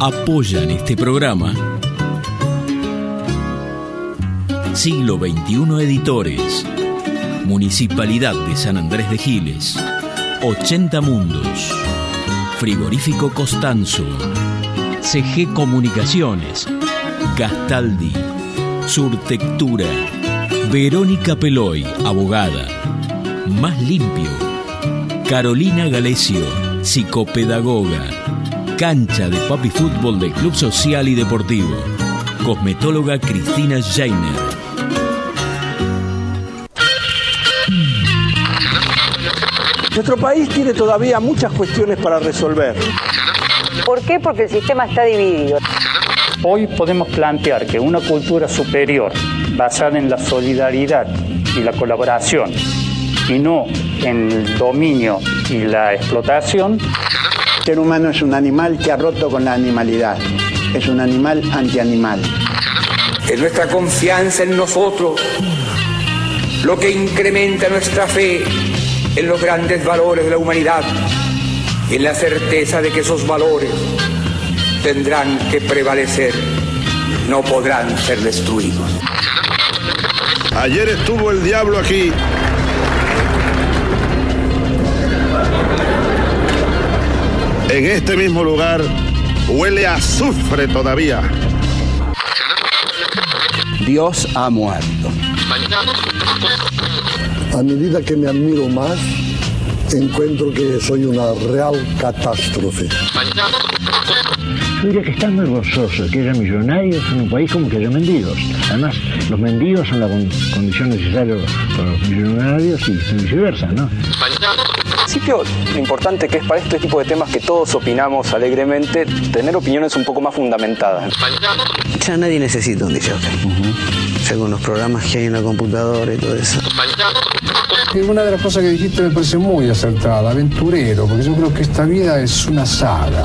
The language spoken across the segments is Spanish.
Apoyan este programa. Siglo XXI Editores. Municipalidad de San Andrés de Giles. 80 Mundos. Frigorífico Costanzo. CG Comunicaciones. Gastaldi. Surtectura. Verónica Peloy, abogada. Más limpio. Carolina Galesio, psicopedagoga. Cancha de papi fútbol del Club Social y Deportivo. Cosmetóloga Cristina Jainer. Nuestro país tiene todavía muchas cuestiones para resolver. ¿Por qué? Porque el sistema está dividido. Hoy podemos plantear que una cultura superior, basada en la solidaridad y la colaboración, y no en el dominio y la explotación, ser humano es un animal que ha roto con la animalidad. Es un animal antianimal. Es nuestra confianza en nosotros lo que incrementa nuestra fe en los grandes valores de la humanidad y en la certeza de que esos valores tendrán que prevalecer, no podrán ser destruidos. Ayer estuvo el diablo aquí. En este mismo lugar huele a azufre todavía. Dios ha muerto. A medida que me admiro más, encuentro que soy una real catástrofe. Yo diría que están muy gozoso que haya millonarios en un país como que haya mendigos. Además, los mendigos son la condición necesaria para los millonarios y viceversa, ¿no? Principio, lo importante que es para este tipo de temas que todos opinamos alegremente, tener opiniones un poco más fundamentadas. Ya nadie necesita un DJ. Según los programas que hay en la computadora y todo eso. Y una de las cosas que dijiste me parece muy acertada, aventurero, porque yo creo que esta vida es una saga,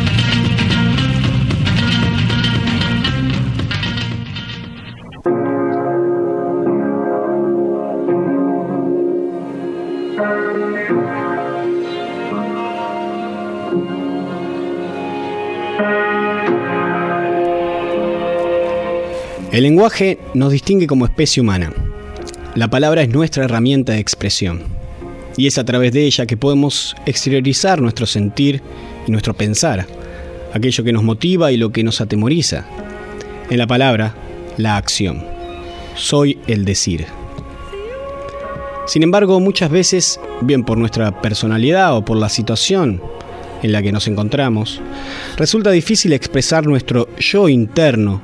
El lenguaje nos distingue como especie humana. La palabra es nuestra herramienta de expresión. Y es a través de ella que podemos exteriorizar nuestro sentir y nuestro pensar, aquello que nos motiva y lo que nos atemoriza. En la palabra, la acción. Soy el decir. Sin embargo, muchas veces, bien por nuestra personalidad o por la situación en la que nos encontramos, resulta difícil expresar nuestro yo interno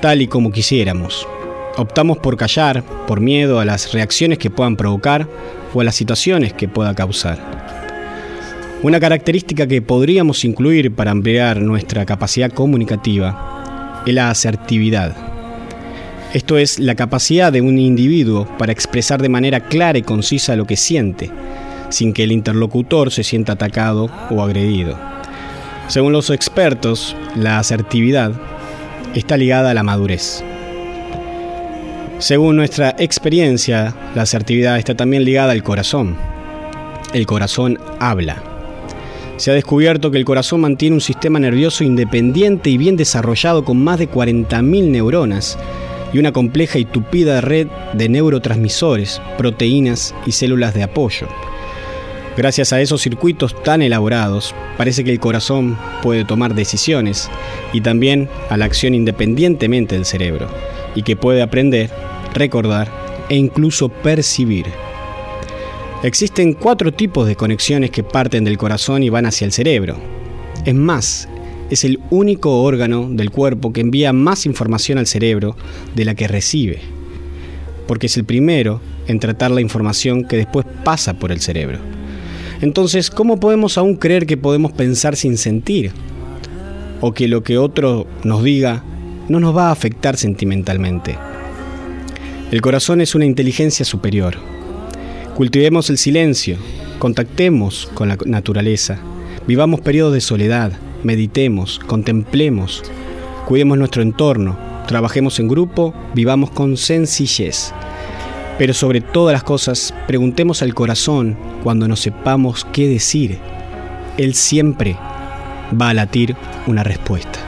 tal y como quisiéramos. Optamos por callar, por miedo a las reacciones que puedan provocar o a las situaciones que pueda causar. Una característica que podríamos incluir para ampliar nuestra capacidad comunicativa es la asertividad. Esto es la capacidad de un individuo para expresar de manera clara y concisa lo que siente, sin que el interlocutor se sienta atacado o agredido. Según los expertos, la asertividad está ligada a la madurez. Según nuestra experiencia, la asertividad está también ligada al corazón. El corazón habla. Se ha descubierto que el corazón mantiene un sistema nervioso independiente y bien desarrollado con más de 40.000 neuronas y una compleja y tupida red de neurotransmisores, proteínas y células de apoyo. Gracias a esos circuitos tan elaborados, parece que el corazón puede tomar decisiones y también a la acción independientemente del cerebro, y que puede aprender, recordar e incluso percibir. Existen cuatro tipos de conexiones que parten del corazón y van hacia el cerebro. Es más, es el único órgano del cuerpo que envía más información al cerebro de la que recibe, porque es el primero en tratar la información que después pasa por el cerebro. Entonces, ¿cómo podemos aún creer que podemos pensar sin sentir? O que lo que otro nos diga no nos va a afectar sentimentalmente. El corazón es una inteligencia superior. Cultivemos el silencio, contactemos con la naturaleza, vivamos periodos de soledad, meditemos, contemplemos, cuidemos nuestro entorno, trabajemos en grupo, vivamos con sencillez. Pero sobre todas las cosas, preguntemos al corazón cuando no sepamos qué decir. Él siempre va a latir una respuesta.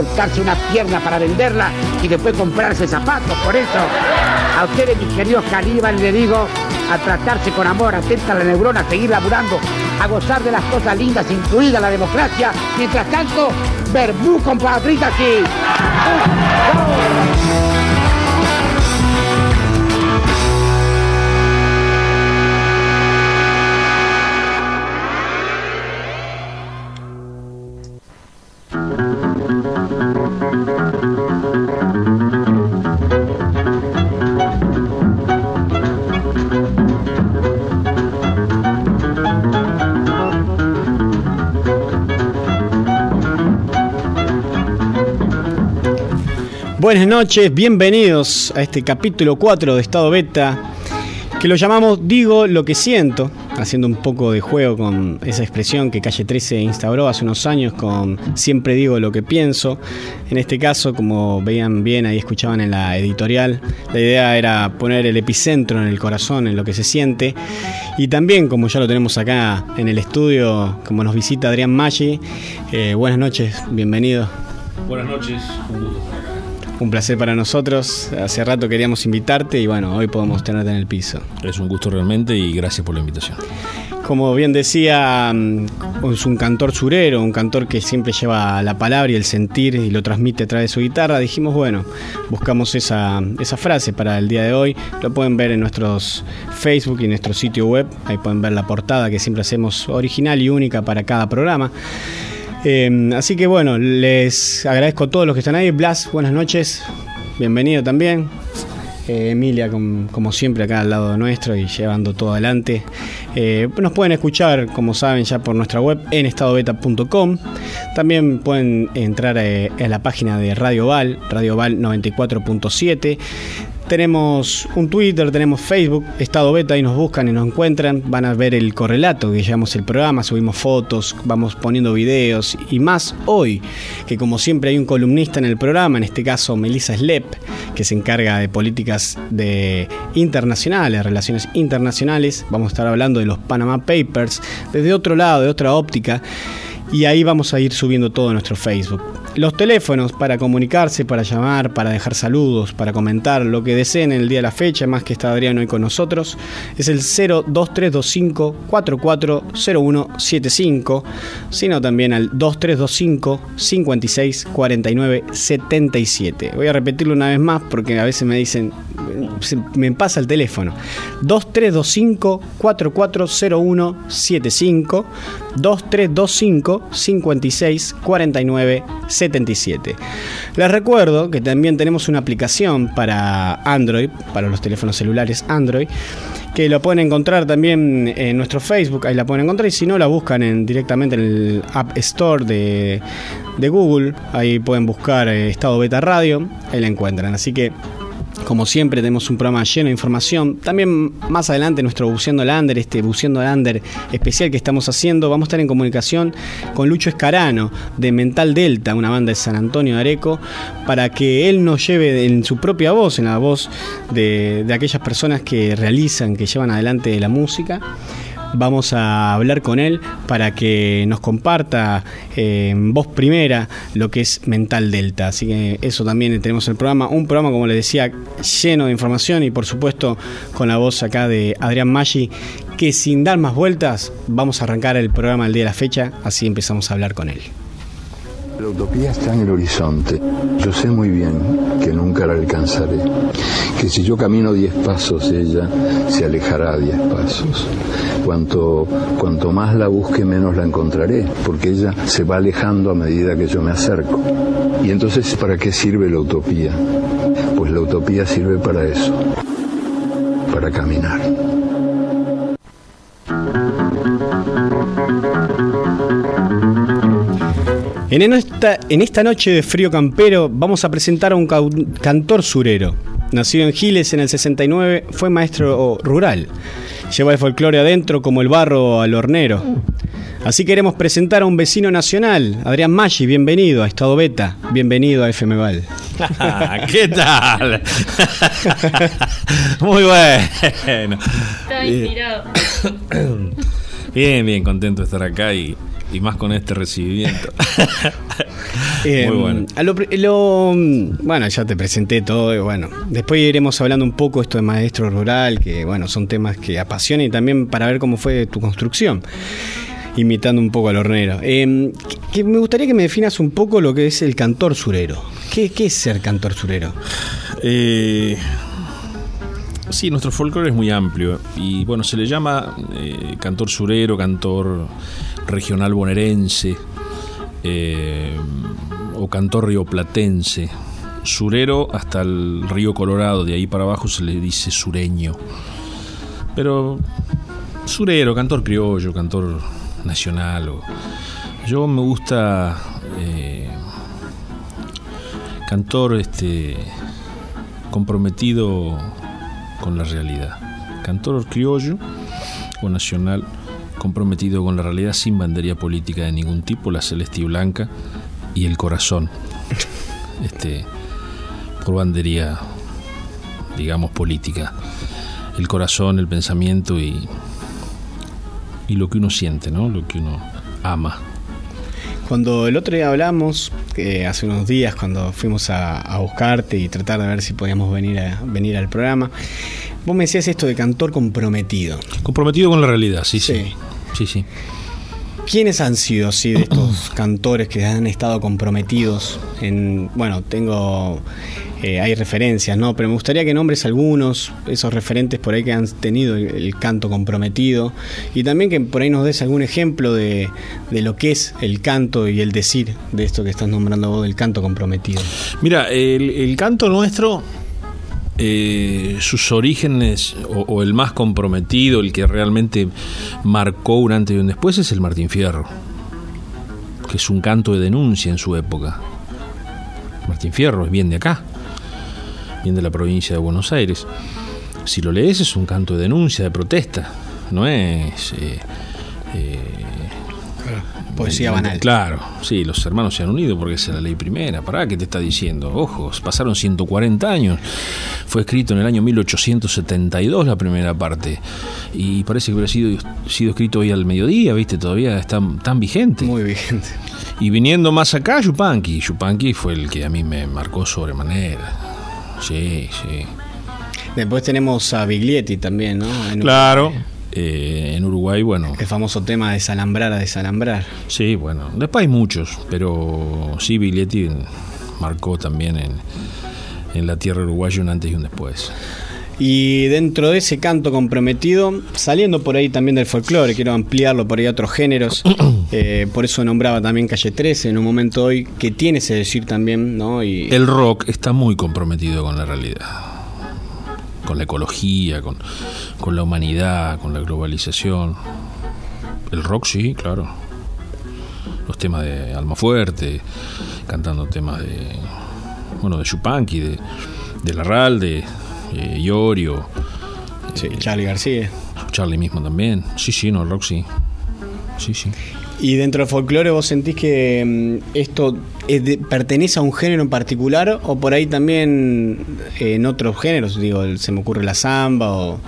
Cortarse una pierna para venderla y después comprarse zapatos. Por eso, a ustedes, mis queridos caníbales, le digo a tratarse con amor, atenta a la neurona, a seguir laburando, a gozar de las cosas lindas, incluida la democracia. Mientras tanto, verbú compatriotas aquí. Buenas noches, bienvenidos a este capítulo 4 de Estado Beta, que lo llamamos Digo lo que siento, haciendo un poco de juego con esa expresión que Calle 13 instauró hace unos años con Siempre digo lo que pienso. En este caso, como veían bien ahí escuchaban en la editorial, la idea era poner el epicentro en el corazón, en lo que se siente. Y también, como ya lo tenemos acá en el estudio, como nos visita Adrián Maggi, eh, buenas noches, bienvenido. Buenas noches, un gusto. Un placer para nosotros. Hace rato queríamos invitarte y bueno, hoy podemos tenerte en el piso. Es un gusto realmente y gracias por la invitación. Como bien decía, mm, es un cantor surero, un cantor que siempre lleva la palabra y el sentir y lo transmite a través de su guitarra. Dijimos, bueno, buscamos esa, esa frase para el día de hoy. Lo pueden ver en nuestros Facebook y en nuestro sitio web. Ahí pueden ver la portada que siempre hacemos original y única para cada programa. Eh, así que bueno, les agradezco a todos los que están ahí. Blas, buenas noches. Bienvenido también. Eh, Emilia, com- como siempre, acá al lado nuestro y llevando todo adelante. Eh, nos pueden escuchar, como saben, ya por nuestra web en estadobeta.com. También pueden entrar eh, en la página de Radio Val, Radio Val 94.7. Tenemos un Twitter, tenemos Facebook, Estado Beta, y nos buscan y nos encuentran. Van a ver el correlato que llevamos el programa, subimos fotos, vamos poniendo videos y más hoy, que como siempre hay un columnista en el programa, en este caso Melissa Slep, que se encarga de políticas de internacionales, relaciones internacionales. Vamos a estar hablando de los Panama Papers desde otro lado, de otra óptica. Y ahí vamos a ir subiendo todo nuestro Facebook. Los teléfonos para comunicarse, para llamar, para dejar saludos, para comentar lo que deseen en el día de la fecha, más que está Adrián hoy con nosotros, es el 02325 440175, sino también al 2325 56 49 77. Voy a repetirlo una vez más porque a veces me dicen, me pasa el teléfono. 2325 440175 2325 56 49 77. Les recuerdo que también tenemos una aplicación para Android, para los teléfonos celulares Android, que lo pueden encontrar también en nuestro Facebook, ahí la pueden encontrar, y si no la buscan en, directamente en el App Store de, de Google, ahí pueden buscar eh, Estado Beta Radio, ahí la encuentran. Así que como siempre tenemos un programa lleno de información. También más adelante nuestro Buceando Lander, este Buceando Lander especial que estamos haciendo, vamos a estar en comunicación con Lucho Escarano de Mental Delta, una banda de San Antonio de Areco, para que él nos lleve en su propia voz, en la voz de, de aquellas personas que realizan, que llevan adelante la música. Vamos a hablar con él para que nos comparta eh, en voz primera lo que es Mental Delta. Así que eso también tenemos el programa. Un programa, como les decía, lleno de información y por supuesto con la voz acá de Adrián Maggi, que sin dar más vueltas vamos a arrancar el programa el día de la fecha, así empezamos a hablar con él. La utopía está en el horizonte. Yo sé muy bien que nunca la alcanzaré. Que si yo camino diez pasos, ella se alejará diez pasos. Cuanto, cuanto más la busque, menos la encontraré, porque ella se va alejando a medida que yo me acerco. Y entonces, ¿para qué sirve la utopía? Pues la utopía sirve para eso, para caminar. En esta, en esta noche de frío campero vamos a presentar a un cantor surero. Nacido en Giles en el 69, fue maestro rural. Lleva el folclore adentro como el barro al hornero. Así queremos presentar a un vecino nacional, Adrián Maggi, bienvenido a Estado Beta, bienvenido a FM Val. ¿Qué tal? Muy bueno. Estaba inspirado. Bien, bien, contento de estar acá y, y más con este recibimiento. Eh, Muy bueno. a lo bueno, ya te presenté todo y bueno, después iremos hablando un poco esto de maestro rural, que bueno, son temas que apasionan y también para ver cómo fue tu construcción, imitando un poco al hornero. Eh, que- que me gustaría que me definas un poco lo que es el cantor surero. ¿Qué, qué es ser cantor surero? Eh, sí, nuestro folclore es muy amplio y bueno, se le llama eh, cantor surero, cantor regional bonaerense eh, o cantor rioplatense. Surero hasta el río Colorado, de ahí para abajo se le dice sureño. Pero surero, cantor criollo, cantor nacional. yo me gusta eh, Cantor este, comprometido con la realidad. Cantor criollo o nacional comprometido con la realidad sin bandería política de ningún tipo, la celeste y blanca y el corazón. Este, por bandería, digamos, política. El corazón, el pensamiento y, y lo que uno siente, ¿no? Lo que uno ama. Cuando el otro día hablamos, hace unos días, cuando fuimos a, buscarte y tratar de ver si podíamos venir, a, venir al programa, vos me decías esto de cantor comprometido. Comprometido con la realidad, sí, sí. Sí, sí. ¿Quiénes han sido así de estos cantores que han estado comprometidos en, bueno, tengo eh, hay referencias, ¿no? Pero me gustaría que nombres algunos, esos referentes por ahí que han tenido el, canto comprometido, y también que por ahí nos des algún ejemplo de, lo que es el canto y el decir de esto que estás nombrando vos, del canto comprometido. Mira, el, canto nuestro eh, sus orígenes o, el más comprometido, el que realmente marcó un antes y un después es el Martín Fierro, que es un canto de denuncia en su época. Martín Fierro es bien de acá bien de la provincia de Buenos Aires. Si lo lees es un canto de denuncia, de protesta, no es... Eh, eh, poesía banal. Claro, sí, los hermanos se han unido porque es la ley primera. ¿Para qué te está diciendo? Ojos, pasaron 140 años. Fue escrito en el año 1872 la primera parte. Y parece que hubiera sido, sido escrito hoy al mediodía, ¿viste? Todavía está tan vigente. Muy vigente. Y viniendo más acá, Yupanqui. Yupanqui fue el que a mí me marcó sobremanera. Sí, sí. Después tenemos a Biglietti también, ¿no? claro. Eh, en Uruguay, bueno. El famoso tema de desalambrar a desalambrar. Sí, bueno. Después hay muchos, pero sí, Biglietti marcó también en, en la tierra uruguaya un antes y un después. Y dentro de ese canto comprometido, saliendo por ahí también del folclore, quiero ampliarlo por ahí a otros géneros, eh, por eso nombraba también Calle 13 en un momento hoy, que tiene ese decir también, ¿no? Y... El rock está muy comprometido con la realidad, con la ecología, con, con la humanidad, con la globalización. El rock sí, claro. Los temas de Alma Fuerte, cantando temas de, bueno, de Chupanqui, de, de Larralde eh, Iorio. Eh, Charlie García. Charlie mismo también. Sí, sí, no, sí. Sí, sí. ¿Y dentro del folclore vos sentís que mm, esto pertenece a un género en particular o por ahí también eh, en otros géneros? Digo, se me ocurre la samba o,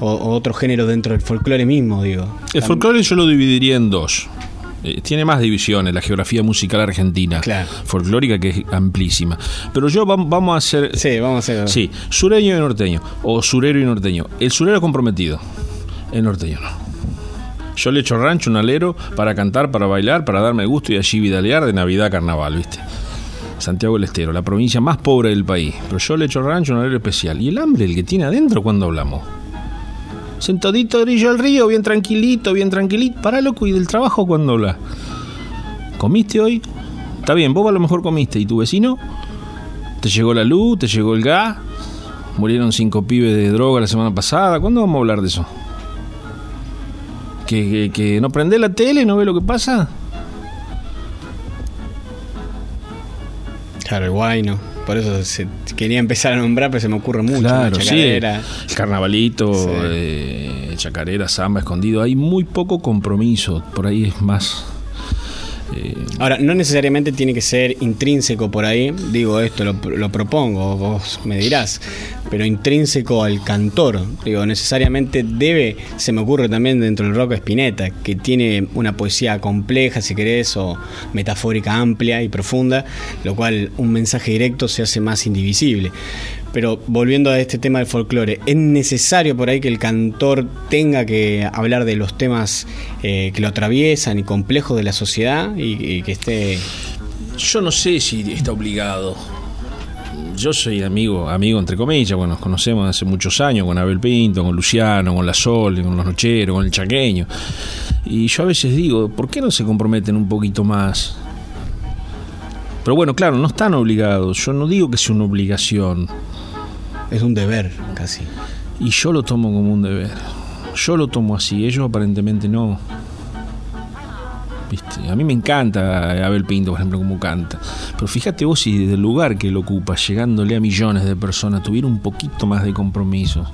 o otro género dentro del folclore mismo, digo. El folclore yo lo dividiría en dos. Eh, tiene más divisiones la geografía musical argentina, folclórica, que es amplísima. Pero yo vamos a hacer. Sí, vamos a hacer. Sí, sureño y norteño, o surero y norteño. El surero comprometido, el norteño no. Yo le echo rancho un alero para cantar, para bailar, para darme gusto y allí vidalear de Navidad Carnaval, ¿viste? Santiago del Estero, la provincia más pobre del país. Pero yo le echo rancho un alero especial. ¿Y el hambre, el que tiene adentro, cuando hablamos? Sentadito orillo al río, bien tranquilito, bien tranquilito. Para loco, ¿y del trabajo cuando habla? ¿Comiste hoy? Está bien, vos a lo mejor comiste. ¿Y tu vecino? ¿Te llegó la luz? ¿Te llegó el gas? ¿Murieron cinco pibes de droga la semana pasada? ¿Cuándo vamos a hablar de eso? ¿Que, que, no prende la tele, no ve lo que pasa? Claro, guay, ¿no? Por eso se, quería empezar a nombrar, pero se me ocurre mucho. Claro, sí. El carnavalito, eh, chacarera, samba, escondido. Hay muy poco compromiso. Por ahí es más Ahora, no necesariamente tiene que ser intrínseco por ahí, digo esto, lo, propongo, vos me dirás, pero intrínseco al cantor, digo, necesariamente debe, se me ocurre también dentro del rock Spinetta, que tiene una poesía compleja, si querés, o metafórica amplia y profunda, lo cual un mensaje directo se hace más indivisible. Pero volviendo a este tema del folclore, ¿es necesario por ahí que el cantor tenga que hablar de los temas eh, que lo atraviesan y complejos de la sociedad y, que esté... Yo no sé si está obligado. Yo soy amigo, amigo entre comillas, bueno, nos conocemos hace muchos años con Abel Pinto, con Luciano, con La Sol, con Los Nocheros, con El Chaqueño. Y yo a veces digo, ¿por qué no se comprometen un poquito más? Pero bueno, claro, no están obligados. Yo no digo que sea una obligación. Es un deber, casi. Y yo lo tomo como un deber. Yo lo tomo así, ellos aparentemente no. ¿viste? A mí me encanta Abel Pinto, por ejemplo, como canta. Pero fíjate vos si desde el lugar que lo ocupa, llegándole a millones de personas, tuviera un poquito más de compromiso.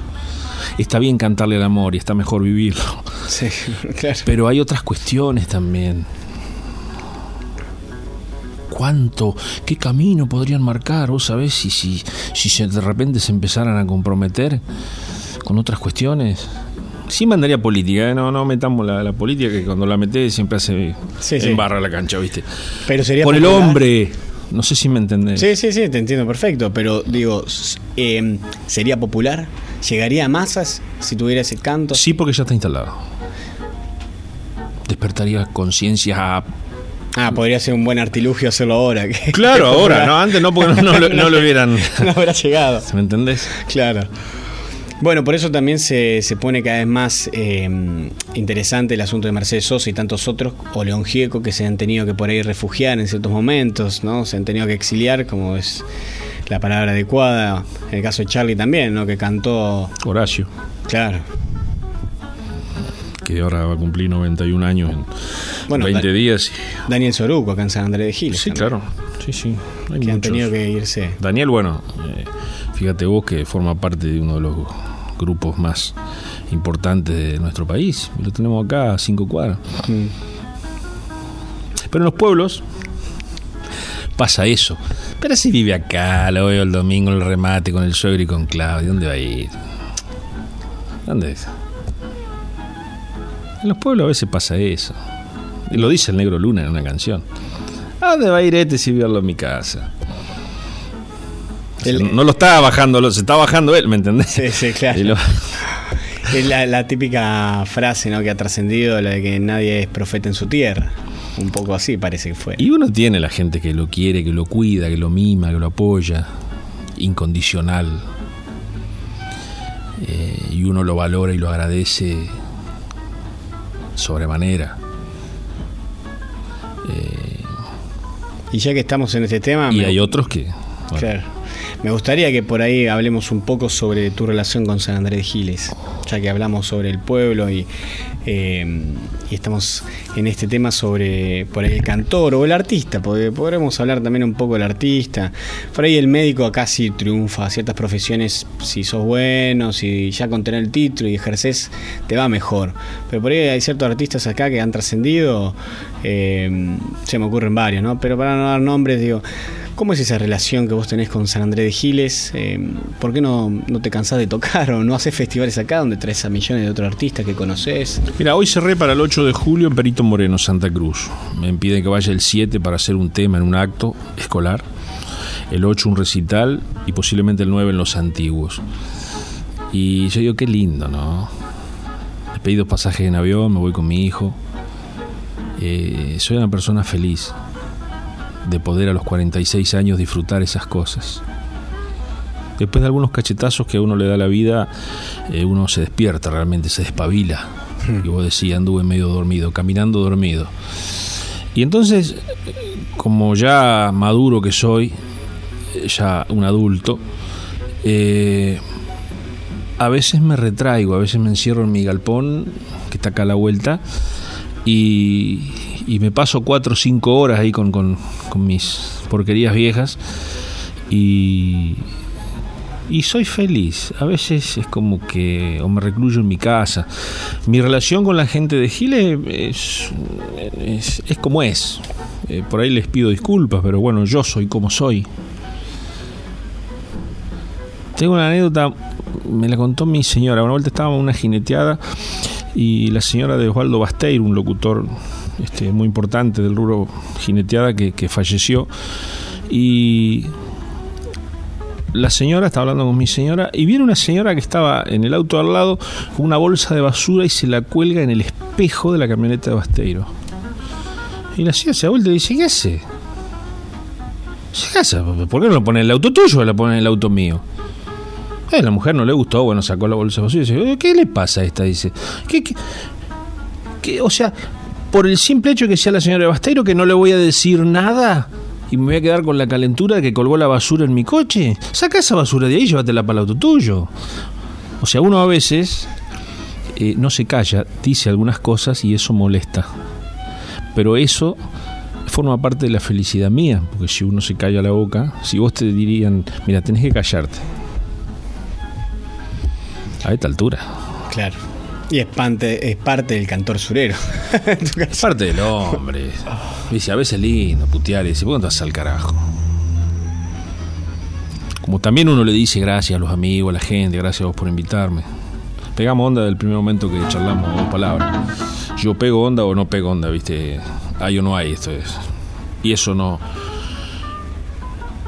Está bien cantarle al amor y está mejor vivirlo. Sí, claro. Pero hay otras cuestiones también. ¿Cuánto? ¿Qué camino podrían marcar? ¿Vos sabés si, si, si de repente se empezaran a comprometer con otras cuestiones? Sí mandaría política, ¿eh? no, no metamos la, la política que cuando la metés siempre hace Sí, sí. embarra la cancha, ¿viste? Pero sería Por el hombre, no sé si me entendés. Sí, sí, sí, te entiendo perfecto, pero digo, eh, ¿sería popular? ¿Llegaría a masas si tuviera ese canto? Sí, porque ya está instalado. Despertaría conciencia a Ah, podría ser un buen artilugio hacerlo ahora. que- Claro, que ahora, no, antes no, porque no, no lo- no lo hubieran. No habrá llegado. ¿Me entendés? Claro. Bueno, por eso también se, se pone cada vez más eh, interesante el asunto de Mercedes Sosa y tantos otros, o León Gieco, que se han tenido que por ahí refugiar en ciertos momentos, ¿no? Se han tenido que exiliar, como es la palabra adecuada. En el caso de Charlie también, ¿no? Que cantó. Horacio. Claro. Que ahora va a cumplir 91 años en Bueno, 20 da- días. Daniel Soruco, acá en San Andrés de Giles. Sí, también, claro. Sí, sí. Hay Que han tenido que irse. Daniel, bueno, eh, fíjate vos que forma parte de uno de los grupos más importantes de nuestro país. Lo tenemos acá a cinco cuadras. Mm. Pero en los pueblos pasa eso. Pero si vive acá, lo veo el domingo el remate con el suegro y con Claudio, ¿dónde va a ir? ¿Dónde es? En los pueblos a veces pasa eso. Y lo dice el Negro Luna en una canción. ¿A dónde va a ir este si vive en mi casa? No lo está bajando, lo- se está bajando él, ¿me entendés? Sí, sí, claro. Lo- Es la, la típica frase ¿no? que ha trascendido, la de que nadie es profeta en su tierra. Un poco así parece que fue. Y uno tiene la gente que lo quiere, que lo cuida, que lo mima, que lo apoya, incondicional. Eh, y uno lo valora y lo agradece sobremanera. Eh, Y ya que estamos en este tema... y me- hay otros que... bueno, Claro. Me gustaría que por ahí hablemos un poco sobre tu relación con San Andrés Giles, ya que hablamos sobre el pueblo y, eh, estamos en este tema sobre por el cantor o el artista, porque podremos hablar también un poco del artista. Por ahí el médico acá sí triunfa, ciertas profesiones, si sos bueno, si ya con tener el título y ejerces, te va mejor. Pero por ahí hay ciertos artistas acá que han trascendido, eh, se me ocurren varios, ¿no? Pero para no dar nombres, digo, ¿Cómo es esa relación que vos tenés con San Andrés de Giles? Eh, ¿Por qué no, no te cansás de tocar o no haces festivales acá donde traes a millones de otros artistas que conoces? Mira, hoy cerré para el 8 de julio en Perito Moreno, Santa Cruz. Me piden que vaya el 7 para hacer un tema en un acto escolar. El 8 un recital y posiblemente el 9 en los antiguos. Y yo digo, qué lindo, ¿no? He pedido pasajes en avión, me voy con mi hijo. Eh, soy una persona feliz de poder a los 46 años disfrutar esas cosas. Después de algunos cachetazos que a uno le da la vida, eh, uno se despierta realmente, se despabila. Y vos decías, anduve medio dormido, caminando dormido. Y entonces, como ya maduro que soy, eh, ya un adulto, eh, a veces me retraigo, a veces me encierro en mi galpón, que está acá a la vuelta, y, y me paso cuatro o cinco horas ahí con, con- mis porquerías viejas y, y soy feliz. A veces es como que o me recluyo en mi casa. Mi relación con la gente de es, es, es como es. Eh, por ahí les pido disculpas, pero bueno, yo soy como soy. Tengo una anécdota, me la contó mi señora. Una vuelta estábamos en una jineteada y la señora de Osvaldo Basteir, un locutor este, muy importante del rubro jineteada que, que falleció. Y la señora estaba hablando con mi señora y viene una señora que estaba en el auto al lado con una bolsa de basura y se la cuelga en el espejo de la camioneta de Basteiro. Y la señora se da vuelta y dice, ¿qué hace? ¿Qué? ¿Por qué no lo pone en el auto tuyo o la pone en el auto mío? Eh, la mujer no le gustó, bueno, sacó la bolsa de basura y dice, "Eh, ¿qué le pasa a esta? Dice, ¿qué, qué, qué? O sea, por el simple hecho que sea la señora Basteiro que no le voy a decir nada y me voy a quedar con la calentura que colgó la basura en mi coche. Saca esa basura de ahí y llévatela para el auto tuyo. O sea, uno a veces eh, no se calla, dice algunas cosas y eso molesta. pero eso forma parte de la felicidad mía, porque si uno se calla la boca, si vos te dirían, mira, tenés que callarte. A esta altura. Claro. Y es parte, es parte del cantor surero. Es parte del hombre. Dice, a veces lindo putear y dice, ¿por qué no te al carajo? Como también uno le dice gracias a los amigos, a la gente, gracias a vos por invitarme. Pegamos onda del primer momento que charlamos dos palabras. Yo pego onda o no pego onda, ¿viste? Hay o no hay, esto es. Y eso no.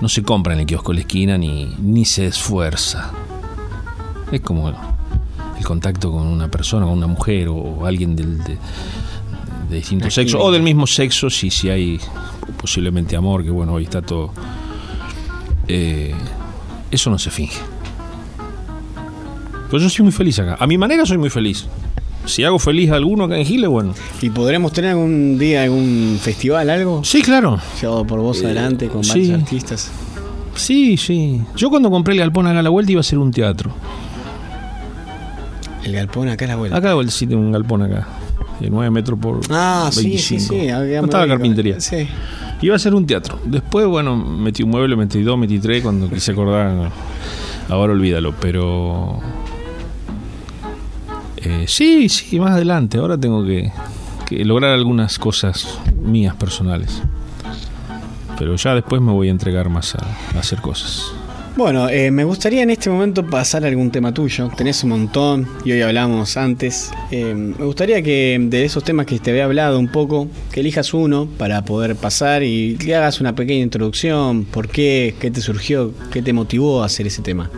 No se compra en el kiosco de la esquina ni, ni se esfuerza. Es como el contacto con una persona, con una mujer o alguien del, de, de distinto sexo o del mismo sexo, si, si hay posiblemente amor, que bueno, hoy está todo. Eh, eso no se finge. Pues yo soy muy feliz acá. A mi manera soy muy feliz. Si hago feliz a alguno acá en Giles, bueno. ¿Y podremos tener algún día algún festival, algo? Sí, claro. Llevado por vos Eh, adelante con sí. varios artistas. Sí, sí. Yo cuando compré el galpón acá a la vuelta iba a ser un teatro. El galpón acá a la vuelta. Acá sí tengo un galpón acá. De 9 metros por Ah, sí, 25. sí, sí. había- No estaba carpintería. Sí. Iba a ser un teatro. Después, bueno, metí un mueble, metí dos, metí tres. Cuando quise acordar, ahora olvídalo. Pero. eh, sí, sí, más adelante. Ahora tengo que, que lograr algunas cosas mías personales. Pero ya después me voy a entregar más a, a hacer cosas. Bueno, eh, me gustaría en este momento pasar algún tema tuyo. Tenés un montón y hoy hablamos antes. Eh, me gustaría que de esos temas que te había hablado un poco, que elijas uno para poder pasar y le hagas una pequeña introducción. ¿Por qué? ¿Qué te surgió? ¿Qué te motivó a hacer ese tema?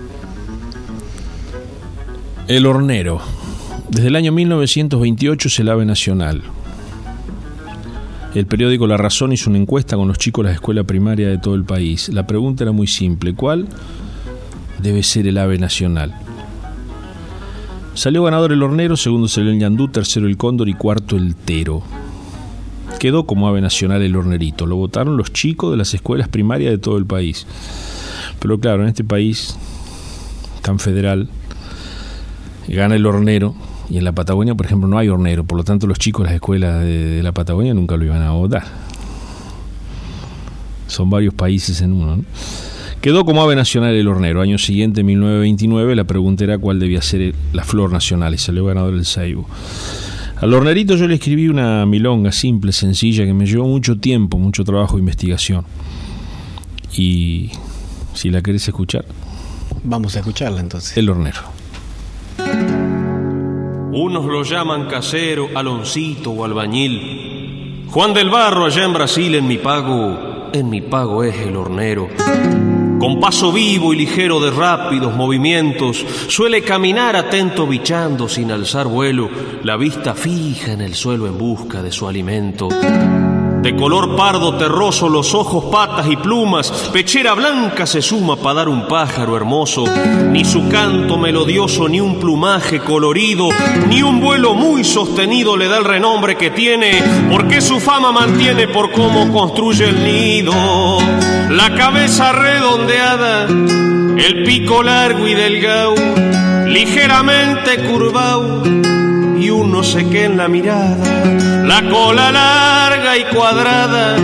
El hornero. Desde el año 1928 es el ave nacional. El periódico La Razón hizo una encuesta con los chicos de la escuela primaria de todo el país. La pregunta era muy simple. ¿Cuál debe ser el ave nacional? Salió ganador el hornero, segundo salió el ñandú, tercero el cóndor y cuarto el tero. Quedó como ave nacional el hornerito. Lo votaron los chicos de las escuelas primarias de todo el país. Pero claro, en este país tan federal, gana el hornero y en la Patagonia, por ejemplo, no hay hornero, por lo tanto los chicos de las escuelas de, de la Patagonia nunca lo iban a votar. Son varios países en uno. ¿no? Quedó como ave nacional el hornero. Año siguiente, 1929, la pregunta era cuál debía ser la flor nacional y salió ganador el ceibo. Al hornerito yo le escribí una milonga simple, sencilla, que me llevó mucho tiempo, mucho trabajo e investigación. Y si la querés escuchar, Vamos a escucharla entonces. el hornero. Unos lo llaman casero, aloncito o albañil. Juan del Barro allá en Brasil en mi pago, en mi pago es el hornero. Con paso vivo y ligero de rápidos movimientos, suele caminar atento bichando sin alzar vuelo, la vista fija en el suelo en busca de su alimento. De color pardo terroso los ojos, patas y plumas, pechera blanca se suma para dar un pájaro hermoso, ni su canto melodioso, ni un plumaje colorido, ni un vuelo muy sostenido le da el renombre que tiene, porque su fama mantiene por cómo construye el nido. La cabeza redondeada, el pico largo y delgado, ligeramente curvado y un no sé qué en la mirada. La cola larga y cuadrada,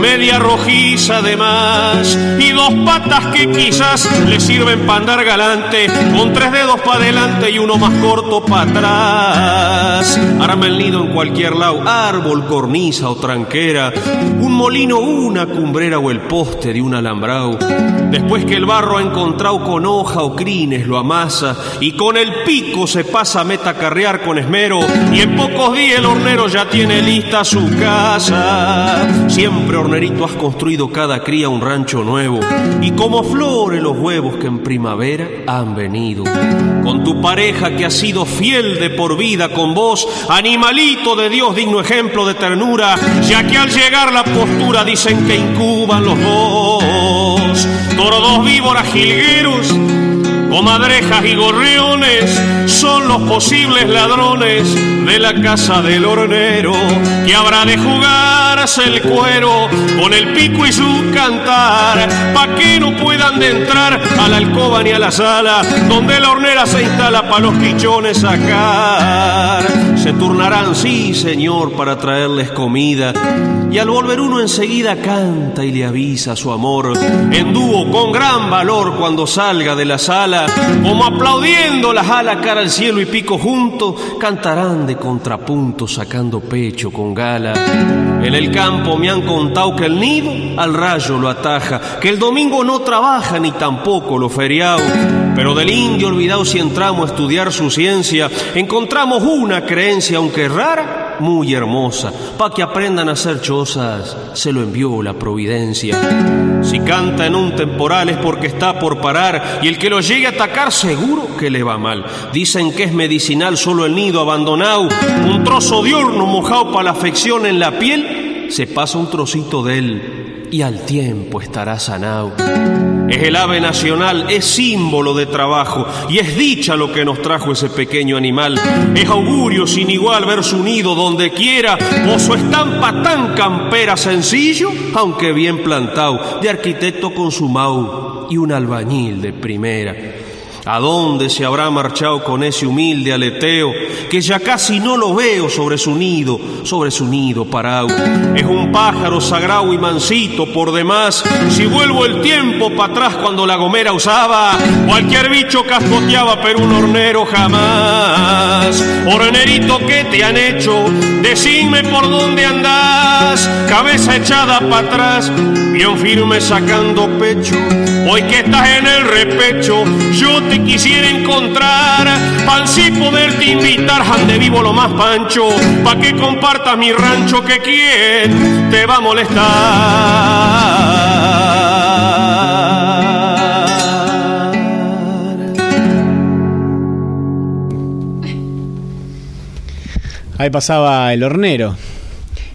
media rojiza además, y dos patas que quizás le sirven para andar galante, con tres dedos para adelante y uno más corto para atrás. Arma el nido en cualquier lado, árbol, cornisa o tranquera, un molino, una cumbrera o el poste de un alambrado. Después que el barro ha encontrado con hoja o crines, lo amasa y con el pico se pasa a metacarrear con esmero. Y en pocos días el hornero ya tiene lista su casa. Siempre, has construido cada cría un rancho nuevo. Y como flores los huevos que en primavera han venido. Con tu pareja que ha sido fiel de por vida con vos, animalito de Dios, digno ejemplo de ternura, ya que al llegar la postura dicen que incuban los dos. Tordos víboras jilgueros, comadrejas y gorriones son los posibles ladrones de la casa del hornero que habrá de jugarse el cuero con el pico y su cantar pa' que no puedan de entrar a la alcoba ni a la sala donde la hornera se instala pa' los pichones sacar se turnarán, sí, señor, para traerles comida. Y al volver uno enseguida canta y le avisa su amor en dúo con gran valor cuando salga de la sala, como aplaudiendo las alas cara al cielo y pico juntos, cantarán de contrapunto sacando pecho con gala. En el campo me han contado que el nido al rayo lo ataja, que el domingo no trabaja ni tampoco lo feriado. Pero del indio olvidado si entramos a estudiar su ciencia, encontramos una creencia, aunque rara, muy hermosa. Pa' que aprendan a hacer chozas, se lo envió la providencia. Si canta en un temporal es porque está por parar y el que lo llegue a atacar seguro que le va mal. Dicen que es medicinal solo el nido abandonado, un trozo de horno mojado para la afección en la piel, se pasa un trocito de él y al tiempo estará sanado. Es el ave nacional, es símbolo de trabajo y es dicha lo que nos trajo ese pequeño animal. Es augurio sin igual ver su nido donde quiera o su estampa tan campera sencillo, aunque bien plantado, de arquitecto consumado y un albañil de primera. ¿A dónde se habrá marchado con ese humilde aleteo que ya casi no lo veo sobre su nido, sobre su nido parado? Es un pájaro sagrado y mansito por demás. Si vuelvo el tiempo para atrás cuando la gomera usaba, cualquier bicho cascoteaba, pero un hornero jamás. Hornerito, ¿qué te han hecho? Decime por dónde andás, cabeza echada para atrás, bien firme sacando pecho. Hoy que estás en el repecho, yo te quisiera encontrar, para así poderte invitar, ande vivo lo más pancho, pa' que compartas mi rancho, que quién te va a molestar. Ahí pasaba el hornero.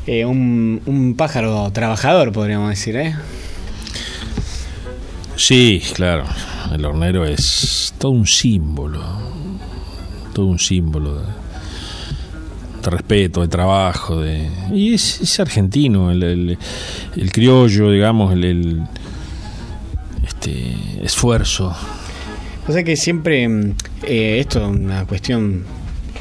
Eh, un, un pájaro trabajador, podríamos decir, ¿eh? Sí, claro. El hornero es todo un símbolo. Todo un símbolo de, respeto, de trabajo. De, y es, argentino, el, el- criollo, digamos, el, el, este, esfuerzo. O sea que siempre, mm, eh, esto es una cuestión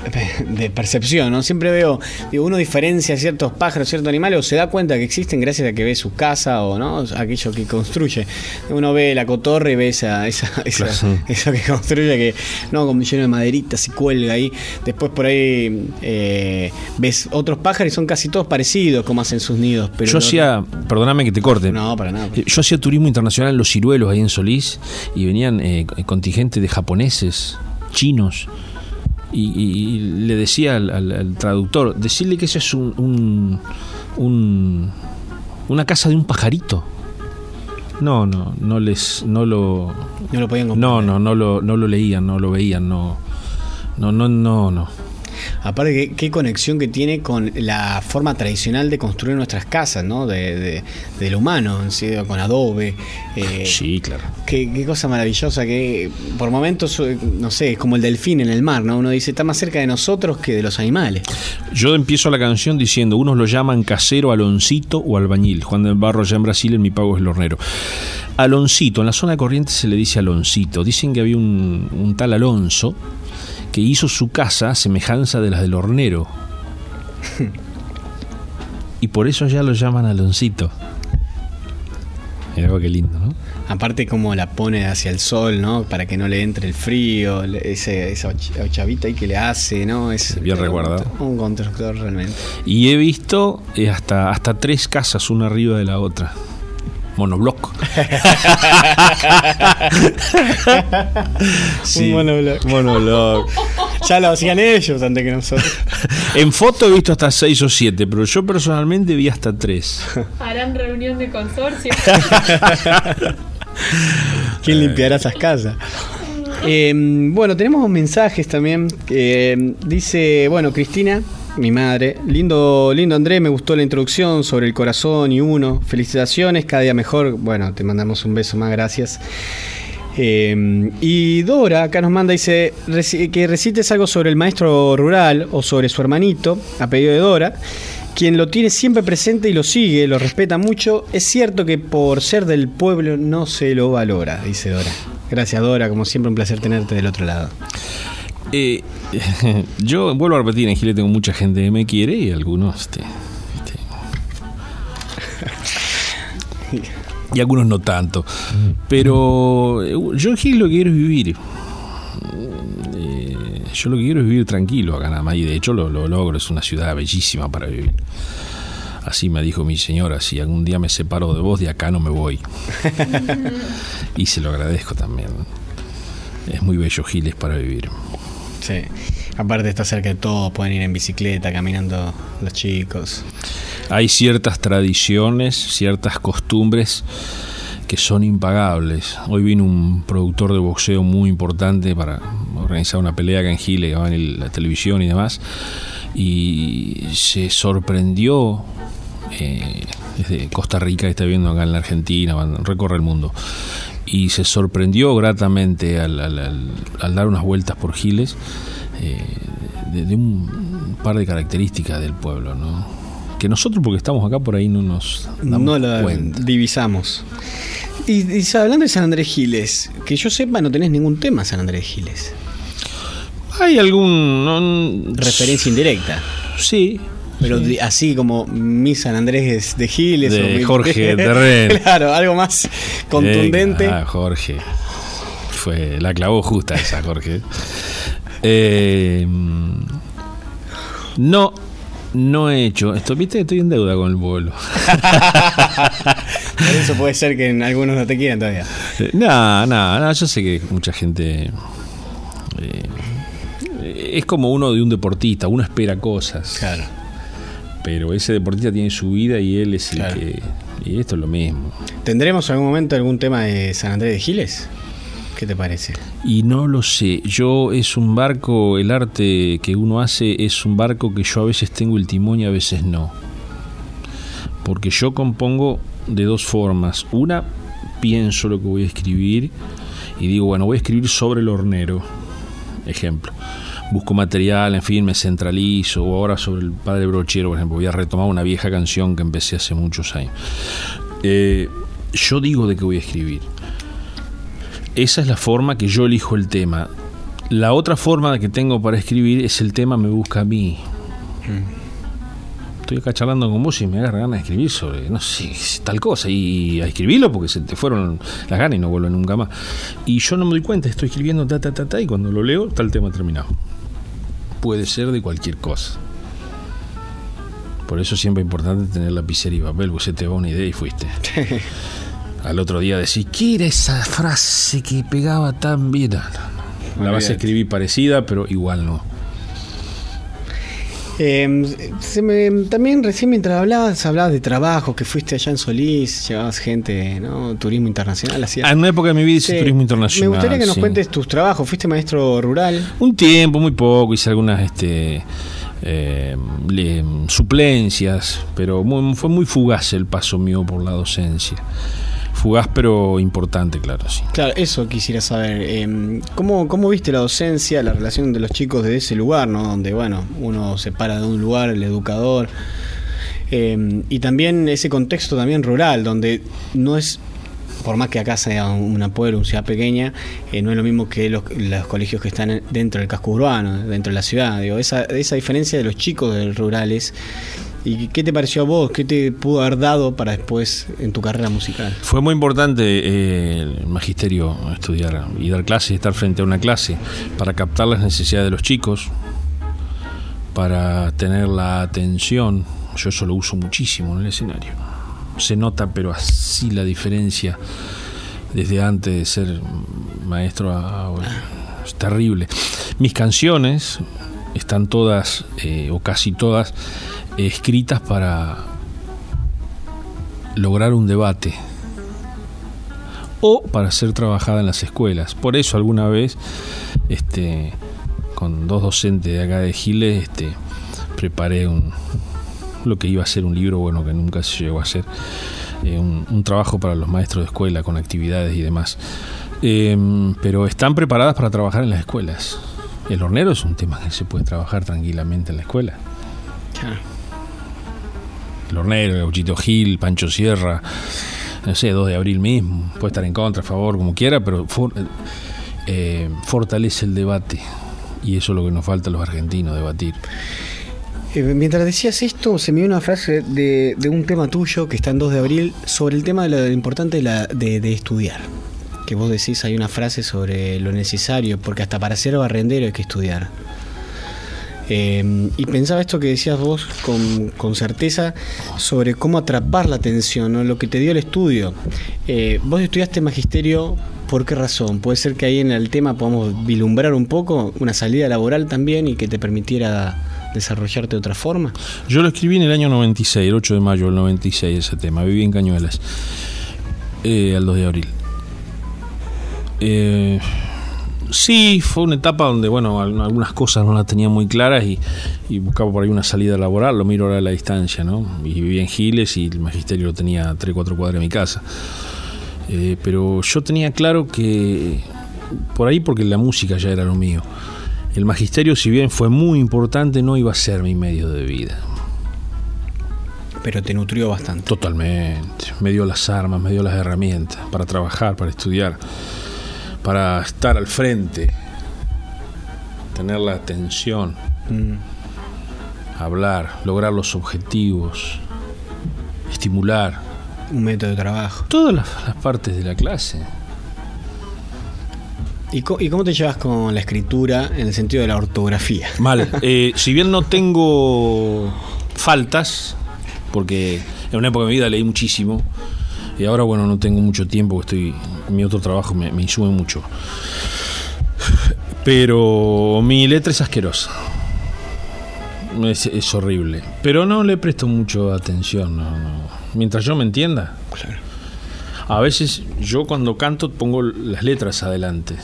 de percepción, ¿no? Siempre veo, digo, uno diferencia ciertos pájaros, ciertos animales, o se da cuenta que existen gracias a que ve su casa o no, aquello que construye. Uno ve la cotorra y ve esa, esa, esa- Claro. eso que construye, que no, como lleno de maderitas y cuelga ahí. Después por ahí eh, ves otros pájaros y son casi todos parecidos como hacen sus nidos. Pero Yo hacía, perdóname que te corte. No, para nada. Eh, Yo hacía turismo internacional en Los Ciruelos, ahí en Solís, y venían eh, contingentes de japoneses, chinos, y, y- y le decía al, al- al traductor, decirle que eso es un, un- un- una casa de un pajarito. No, no, no les, no lo, no lo podían no, no, no lo, no lo leían, no lo veían, no, no, no, no, no. Aparte, ¿qué, qué conexión que tiene con la forma tradicional de construir nuestras casas, ¿no? De, de- del humano, sí, con adobe. eh, sí, claro. Qué, qué cosa maravillosa que por momentos, eh, no sé, es como el delfín en el mar, ¿no? Uno dice, está más cerca de nosotros que de los animales. Yo empiezo la canción diciendo, unos lo llaman casero, aloncito o albañil. Juan del Barro allá en Brasil, en mi pago es el hornero. Aloncito, en la zona de Corrientes se le dice Aloncito. Dicen que había un, un tal Alonso que hizo su casa a semejanza de las del hornero. y por eso ya lo llaman Aloncito. Mirá qué lindo, ¿no? Aparte como la pone hacia el sol, ¿no? Para que no le entre el frío, ese, esa och- ochavita ahí que le hace, ¿no? Es Bien resguardado. Un constructor realmente. Y he visto eh, hasta, hasta tres casas, una arriba de la otra. Monobloc. Sí, Un monobloc. monobloc. Ya lo hacían ellos antes que nosotros. En foto he visto hasta seis o siete, pero yo personalmente vi hasta tres. Harán reunión de consorcio. ¿Quién limpiará esas casas? Eh, bueno, tenemos mensajes también. que dice, bueno, Cristina, mi madre, lindo, lindo Andrés, me gustó la introducción sobre el corazón y uno. Felicitaciones, cada día mejor. Bueno, te mandamos un beso más, gracias. Eh, y Dora acá nos manda, dice que recites algo sobre el maestro rural o sobre su hermanito, a pedido de Dora, quien lo tiene siempre presente y lo sigue, lo respeta mucho. Es cierto que por ser del pueblo no se lo valora, dice Dora. Gracias Dora, como siempre un placer tenerte del otro lado. Eh, yo vuelvo a repetir, en Giles tengo mucha gente que me quiere y algunos... Este, y algunos no tanto. Pero eh, yo en Giles lo que quiero es vivir. Eh, yo lo que quiero es vivir tranquilo acá nada más y de hecho lo, lo logro, es una ciudad bellísima para vivir. Así me dijo mi señora, si algún día me separo de vos, de acá no me voy. y se lo agradezco también. Es muy bello Giles para vivir. Sí. Aparte está cerca de todo, pueden ir en bicicleta, caminando los chicos. Hay ciertas tradiciones, ciertas costumbres que son impagables. Hoy vino un productor de boxeo muy importante para organizar una pelea acá en Giles, que va en la televisión y demás, y se sorprendió eh, desde Costa Rica, que está viendo acá en la Argentina, recorre el mundo. Y se sorprendió gratamente al, dar unas vueltas por Giles eh, de, un par de características del pueblo, ¿no? Que nosotros, porque estamos acá por ahí, no nos damos no la cuenta. divisamos. Y, y, hablando de San Andrés Giles, que yo sepa, no tenés ningún tema San Andrés Giles. Hay algún. Referencia indirecta. Sí, pero así como mi San Andrés de Giles de o Jorge Terren. Claro, algo más contundente. ah, Jorge. Fue, la clavó justa esa, Jorge. Eh, no, no he hecho. Esto, viste, estoy en deuda con el vuelo. Por eso puede ser que en algunos no te quieran todavía. No, no, no, yo sé que mucha gente. Eh, es como uno de un deportista, uno espera cosas. Claro pero ese deportista tiene su vida y él es el que... Y esto es lo mismo. ¿Tendremos algún momento algún tema de San Andrés de Giles? ¿Qué te parece? Y no lo sé. Yo es un barco, el arte que uno hace es un barco que yo a veces tengo el timón y a veces no. Porque yo compongo de dos formas. Una, pienso lo que voy a escribir y digo, bueno, voy a escribir sobre el hornero. Ejemplo busco material, en fin, me centralizo, o ahora sobre el padre brochero, por ejemplo, voy a retomar una vieja canción que empecé hace muchos años. Eh, yo digo de qué voy a escribir. Esa es la forma que yo elijo el tema. La otra forma que tengo para escribir es el tema me busca a mí. Estoy acá charlando con vos y me agarra ganas de escribir sobre, no sé, tal cosa. Y a escribirlo porque se te fueron las ganas y no vuelven nunca más. Y yo no me doy cuenta, estoy escribiendo ta, ta, ta, ta, y cuando lo leo está el tema terminado puede ser de cualquier cosa. Por eso siempre es importante tener lapicera y papel, porque se te va una idea y fuiste. Al otro día decís, ¿qué era esa frase que pegaba tan bien? La vas a escribir parecida, pero igual no. Eh, también recién mientras hablabas, hablabas de trabajo, que fuiste allá en Solís, llevabas gente, ¿no? Turismo internacional. Hacías... Ah, en una época de mi vida hice turismo internacional. Me gustaría que nos cuentes tus trabajos. ¿Fuiste maestro rural? Un tiempo, muy poco, hice algunas este, eh, suplencias, pero fue muy fugaz el paso mío por la docencia fugaz pero importante, claro, sí. Claro, eso quisiera saber. Eh, ¿cómo, ¿Cómo viste la docencia, la relación de los chicos de ese lugar, ¿no? Donde, bueno, uno se para de un lugar, el educador. Eh, y también ese contexto también rural, donde no es por más que acá sea una pueblo, una ciudad pequeña, eh, no es lo mismo que los, colegios que están dentro del casco urbano, dentro de la ciudad. Digo, esa, esa diferencia de los chicos de rurales ¿Y qué te pareció a vos? ¿Qué te pudo haber dado para después en tu carrera musical? Fue muy importante eh, el magisterio estudiar y dar clases estar frente a una clase para captar las necesidades de los chicos, para tener la atención. Yo eso lo uso muchísimo en el escenario. Se nota, pero así la diferencia desde antes de ser maestro a hoy. Es terrible. Mis canciones están todas, eh, o casi todas, escritas para lograr un debate o para ser trabajada en las escuelas. Por eso alguna vez, este, con dos docentes de acá de Giles, este, preparé un, lo que iba a ser un libro, bueno, que nunca se llegó a ser, eh, un, trabajo para los maestros de escuela con actividades y demás. Em, pero están preparadas para trabajar en las escuelas. El hornero es un tema que se puede trabajar tranquilamente en la escuela. Lornero, Gauchito Gil, Pancho Sierra, no sé, 2 de abril mismo, puede estar en contra, a favor, como quiera, pero eh, fortalece el debate Y eso es lo que nos falta a los argentinos, debatir. Eh, mientras decías esto, se me dio una frase de, de, un tema tuyo que está en 2 de abril sobre el tema de lo importante de, la, de, de, estudiar. Que vos decís, hay una frase sobre lo necesario, porque hasta para ser barrendero hay que estudiar. Eh, y pensaba esto que decías vos con, certeza sobre cómo atrapar la atención, lo que te dio el estudio. Eh, vos estudiaste magisterio, ¿por qué razón? Puede ser que ahí en el tema podamos vilumbrar un poco una salida laboral también y que te permitiera desarrollarte de otra forma. Yo lo escribí en el año 96, el 8 de mayo del 96 ese tema, viví en Cañuelas, eh, al 2 de abril. Eh, Sí, fue una etapa donde, bueno, algunas cosas no las tenía muy claras y, y, buscaba por ahí una salida laboral, lo miro ahora a la distancia, ¿no? Y vivía en Giles y el magisterio lo tenía 3, 4 cuadras de mi casa. Eh, pero yo tenía claro que, por ahí porque la música ya era lo mío, el magisterio, si bien fue muy importante, no iba a ser mi medio de vida. Pero te nutrió bastante. Totalmente. Me dio las armas, me dio las herramientas para trabajar, para estudiar para estar al frente, tener la atención, mm. hablar, lograr los objetivos, estimular. Un método de trabajo. Todas las, las partes de la clase. ¿Y, co ¿Y, cómo te llevas con la escritura en el sentido de la ortografía? Mal. Eh, si bien no tengo faltas, porque en una época de mi vida leí muchísimo, y ahora, bueno, no tengo mucho tiempo, estoy mi otro trabajo me, me insume mucho. Pero mi letra es asquerosa. Es, es, horrible. Pero no le presto mucho atención. No, no. Mientras yo me entienda. Claro. A veces yo cuando canto pongo las letras adelante.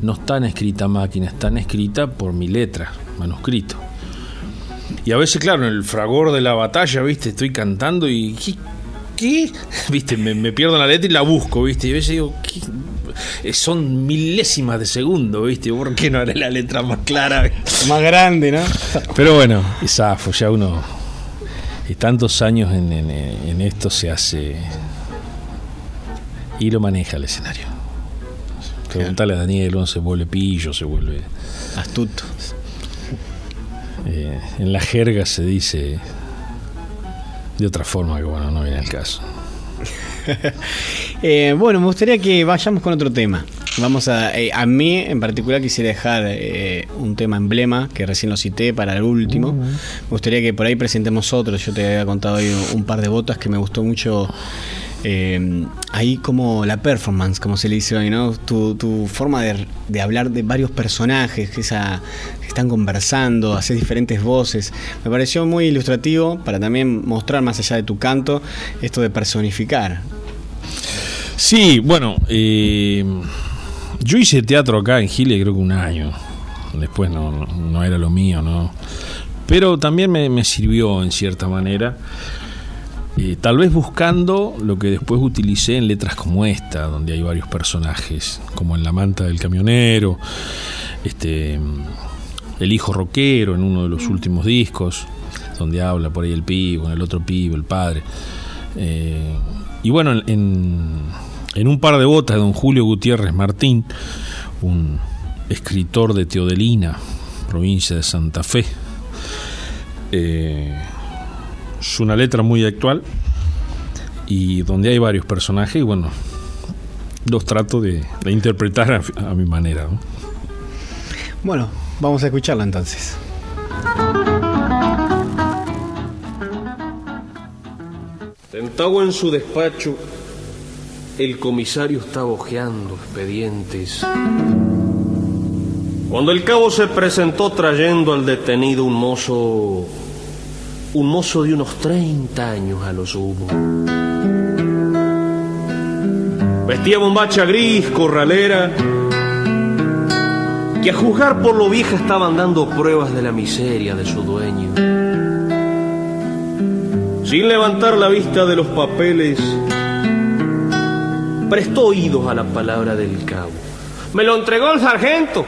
No están escritas máquina, están escritas por mi letra, manuscrito. Y a veces, claro, en el fragor de la batalla, viste, estoy cantando y ¿qué? Viste, me, me, pierdo la letra y la busco, viste. Y a veces digo, ¿qué? son milésimas de segundo, viste. ¿Por qué no haré la letra más clara? Más grande, ¿no? Pero bueno, es zafo, ya uno. Y tantos años en, en, en, esto se hace. Y lo maneja el escenario. Preguntarle a Daniel, uno se vuelve pillo, se vuelve. Astuto. Eh, en la jerga se dice de otra forma que bueno, no viene el caso. eh, bueno, me gustaría que vayamos con otro tema. Vamos a, eh, a mí en particular quisiera dejar eh, un tema emblema que recién lo cité para el último. Me gustaría que por ahí presentemos otro. Yo te había contado hoy un par de botas que me gustó mucho. Eh, ahí como la performance, como se le dice hoy, ¿no? Tu, tu forma de, hablar de varios personajes, esa, que están conversando, hacer diferentes voces. Me pareció muy ilustrativo para también mostrar más allá de tu canto esto de personificar. Sí, bueno, eh, yo hice teatro acá en Chile creo que un año. Después no, no, era lo mío, ¿no? Pero también me sirvió en cierta manera. Eh, tal vez buscando lo que después utilicé en letras como esta, donde hay varios personajes, como en La manta del camionero, este, El hijo rockero en uno de los últimos discos, donde habla por ahí el pibo, el otro pibo, el padre. Eh, y bueno, en, en, un par de botas de don Julio Gutiérrez Martín, un escritor de Teodelina, provincia de Santa Fe. Eh, es una letra muy actual y donde hay varios personajes y bueno, los trato de, de interpretar a, a, mi manera. ¿no? Bueno, vamos a escucharla entonces. Sentado en su despacho, el comisario estaba hojeando expedientes. Cuando el cabo se presentó trayendo al detenido un mozo un mozo de unos 30 años a lo sumo. Vestía bombacha gris, corralera, que a juzgar por lo vieja estaban dando pruebas de la miseria de su dueño. Sin levantar la vista de los papeles, prestó oídos a la palabra del cabo. Me lo entregó el sargento.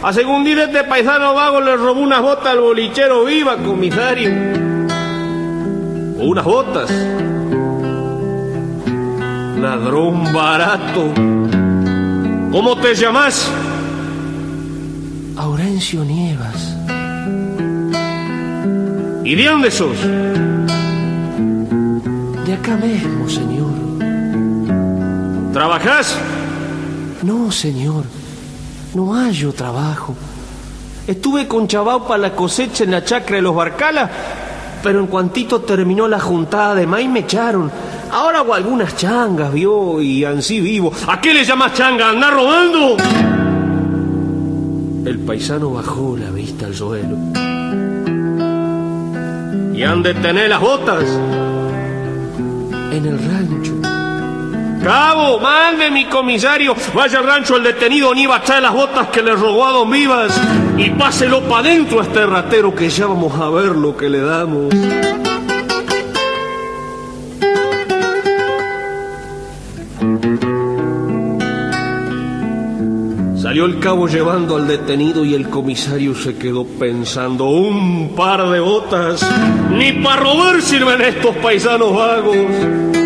A según dice este paisano vago le robó unas botas al bolichero viva, comisario unas botas. Ladrón barato. ¿Cómo te llamas? Aurencio Nievas. ¿Y de dónde sos? De acá mismo, señor. ¿Trabajás? No, señor. No hallo trabajo. Estuve con Chabao para la cosecha en la chacra de los Barcalas, pero en cuantito terminó la juntada de maíz me echaron. Ahora hago algunas changas, vio, y así vivo. ¿A qué le llamas changa? ¿Andar robando? El paisano bajó la vista al suelo. ¿Y han de tener las botas? En el rancho. Cabo, mande mi comisario, vaya al rancho el detenido ni a traer las botas que le robó a Don Vivas y páselo para adentro a este ratero que ya vamos a ver lo que le damos. Salió el cabo llevando al detenido y el comisario se quedó pensando, un par de botas, ni para robar sirven estos paisanos vagos.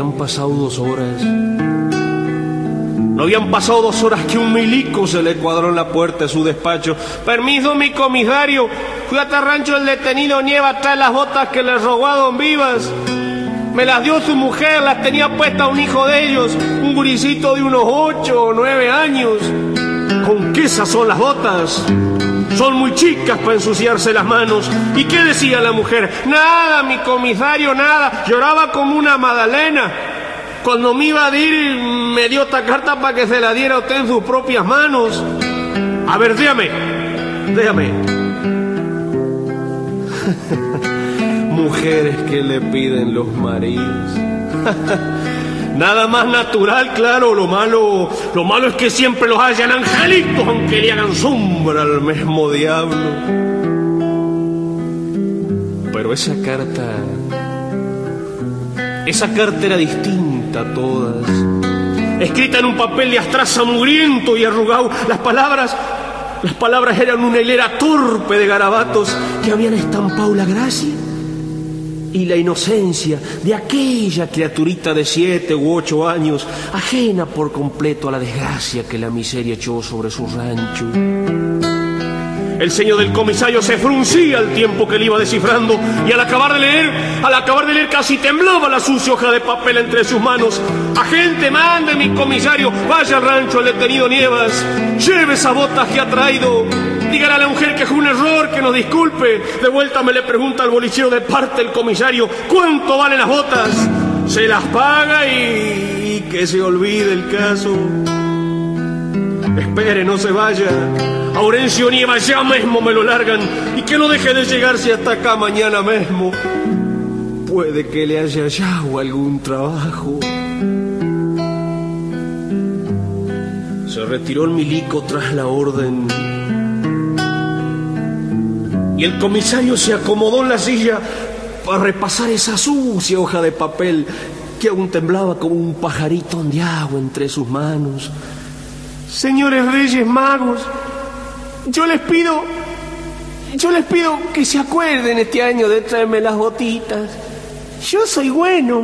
Habían pasado dos horas. No habían pasado dos horas que un milico se le cuadró en la puerta de su despacho. Permiso, mi comisario. Fui a rancho el detenido Nieva a traer las botas que le robó a Don Vivas. Me las dio su mujer, las tenía puestas un hijo de ellos, un guricito de unos ocho o nueve años. ¿Con qué esas son las botas? Son muy chicas para ensuciarse las manos. ¿Y qué decía la mujer? Nada, mi comisario, nada. Lloraba como una magdalena. Cuando me iba a ir, me dio esta carta para que se la diera usted en sus propias manos. A ver, déjame, déjame. Mujeres que le piden los maridos. Nada más natural, claro, lo malo, lo malo es que siempre los hayan angelitos, aunque le hagan sombra al mismo diablo. Pero esa carta, esa carta era distinta a todas. Escrita en un papel de astraza mugriento y arrugado, las palabras, las palabras eran una hilera torpe de garabatos que habían estampado la gracia y la inocencia de aquella criaturita de siete u ocho años, ajena por completo a la desgracia que la miseria echó sobre su rancho. El ceño del comisario se fruncía al tiempo que le iba descifrando y al acabar de leer, al acabar de leer casi temblaba la sucia hoja de papel entre sus manos. Agente, mande mi comisario, vaya al rancho el detenido Nievas, lleve esa botas que ha traído. Dígale a la mujer que es un error, que nos disculpe. De vuelta me le pregunta al bolichero de parte del comisario, ¿cuánto valen las botas? Se las paga y, y que se olvide el caso. Espere, no se vaya. Aurencio Nieva ya mismo me lo largan y que no deje de llegarse hasta acá mañana mismo. Puede que le haya hallado algún trabajo. Se retiró el milico tras la orden y el comisario se acomodó en la silla para repasar esa sucia hoja de papel que aún temblaba como un pajarito ondeado entre sus manos. Señores reyes magos, yo les pido, yo les pido que se acuerden este año de traerme las botitas. Yo soy bueno,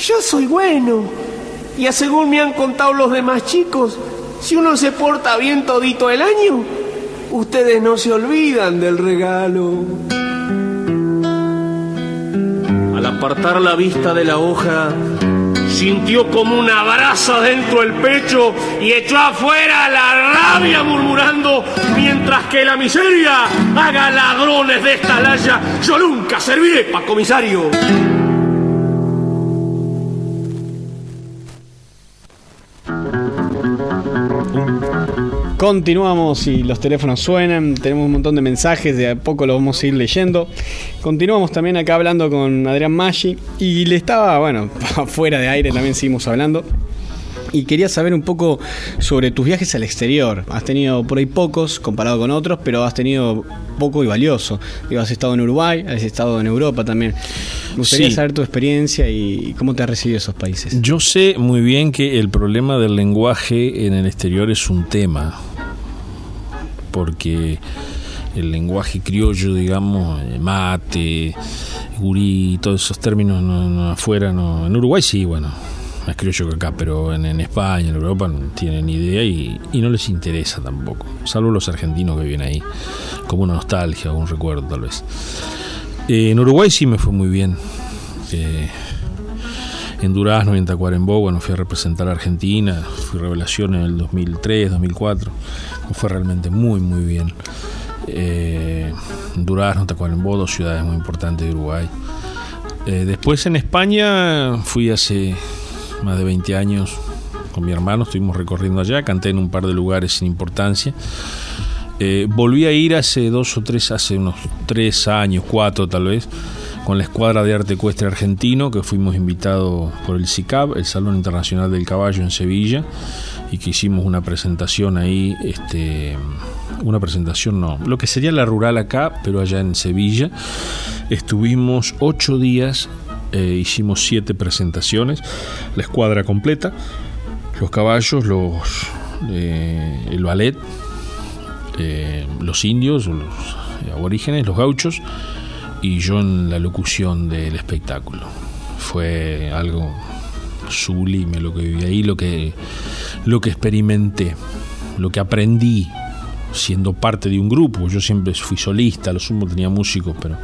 yo soy bueno. Y según me han contado los demás chicos, si uno se porta bien todito el año, ustedes no se olvidan del regalo. Al apartar la vista de la hoja, sintió como una brasa dentro del pecho y echó afuera la rabia murmurando, mientras que la miseria haga ladrones de esta laya, yo nunca serviré para comisario. Continuamos y los teléfonos suenan, tenemos un montón de mensajes, de a poco los vamos a ir leyendo. Continuamos también acá hablando con Adrián Maggi y le estaba, bueno, fuera de aire también seguimos hablando. Y quería saber un poco sobre tus viajes al exterior. Has tenido por ahí pocos comparado con otros, pero has tenido poco y valioso. Digo, has estado en Uruguay, has estado en Europa también. Me gustaría Sí. saber tu experiencia y cómo te ha recibido esos países. Yo sé muy bien que el problema del lenguaje en el exterior es un tema, porque el lenguaje criollo, digamos, eh, mate, gurí, todos esos términos no- no, afuera, no, en Uruguay sí, bueno, más que acá, pero en, España, en Europa no tienen idea y, no les interesa tampoco, salvo los argentinos que viven ahí, como una nostalgia un recuerdo tal vez. Eh, en Uruguay sí me fue muy bien. Eh, en Durazno y en Tacuarembó, bueno, fui a representar a Argentina, fui revelación en el 2003, 2004, me fue realmente muy, muy bien. Eh, Durazno, Tacuarembó, dos ciudades muy importantes de Uruguay. Eh, después en España fui hace más de 20 años con mi hermano, estuvimos recorriendo allá, canté en un par de lugares sin importancia. Eh, volví a ir hace dos o tres, hace unos tres años, cuatro tal vez, con la Escuadra de Arte Ecuestre Argentino, que fuimos invitados por el CICAB, el Salón Internacional del Caballo en Sevilla, y que hicimos una presentación ahí, este, una presentación no, lo que sería la rural acá, pero allá en Sevilla. Estuvimos ocho días, eh, hicimos siete presentaciones, la escuadra completa, los caballos, los, eh, el ballet, eh, los indios, los aborígenes, los gauchos, y yo en la locución del espectáculo. Fue algo sublime lo que viví ahí, lo que, lo que experimenté, lo que aprendí siendo parte de un grupo. Yo siempre fui solista, lo sumo tenía músicos, pero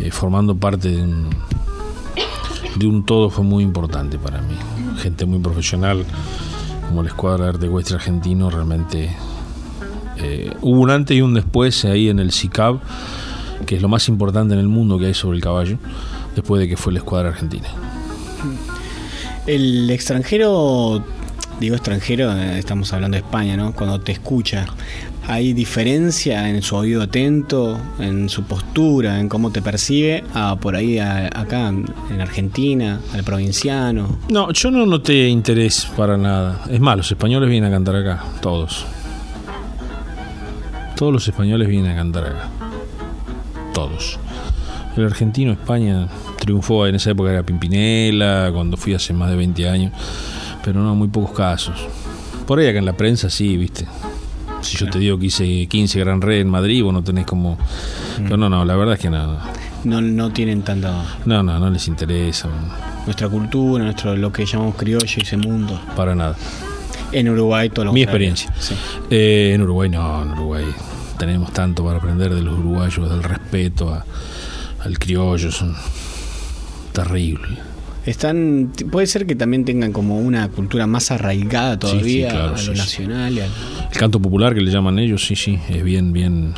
eh, formando parte de un, de un todo fue muy importante para mí. Gente muy profesional, como la Escuadra de Arte Argentino, realmente eh, hubo un antes y un después ahí en el CICAB, que es lo más importante en el mundo que hay sobre el caballo, después de que fue la Escuadra Argentina. El extranjero, digo extranjero, eh, estamos hablando de España, ¿no? Cuando te escucha, ¿hay diferencia en su oído atento, en su postura, en cómo te percibe, a por ahí a- acá en Argentina, al provinciano? No, yo no noté interés para nada. Es más, los españoles vienen a cantar acá, todos. Todos los españoles vienen a cantar acá. Todos. El argentino España triunfó en esa época era Pimpinela, cuando fui hace más de 20 años, pero no, muy pocos casos. Por ahí acá en la prensa sí, viste. Si yo te digo que hice 15 Gran Red en Madrid, vos no tenés como... Pero no, no, la verdad es que no. No, no tienen tanta... No, no, no les interesa. Nuestra cultura, nuestro lo que llamamos criollo ese mundo. Para nada. En Uruguay todo lo Mi contrario. experiencia. Sí. Eh, en Uruguay no, en Uruguay tenemos tanto para aprender de los uruguayos, del respeto a- al criollo, son terrible. Están, puede ser que también tengan como una cultura más arraigada todavía claro, a lo sí, sí. nacional al- El canto popular que le llaman ellos, sí, sí, es bien, bien,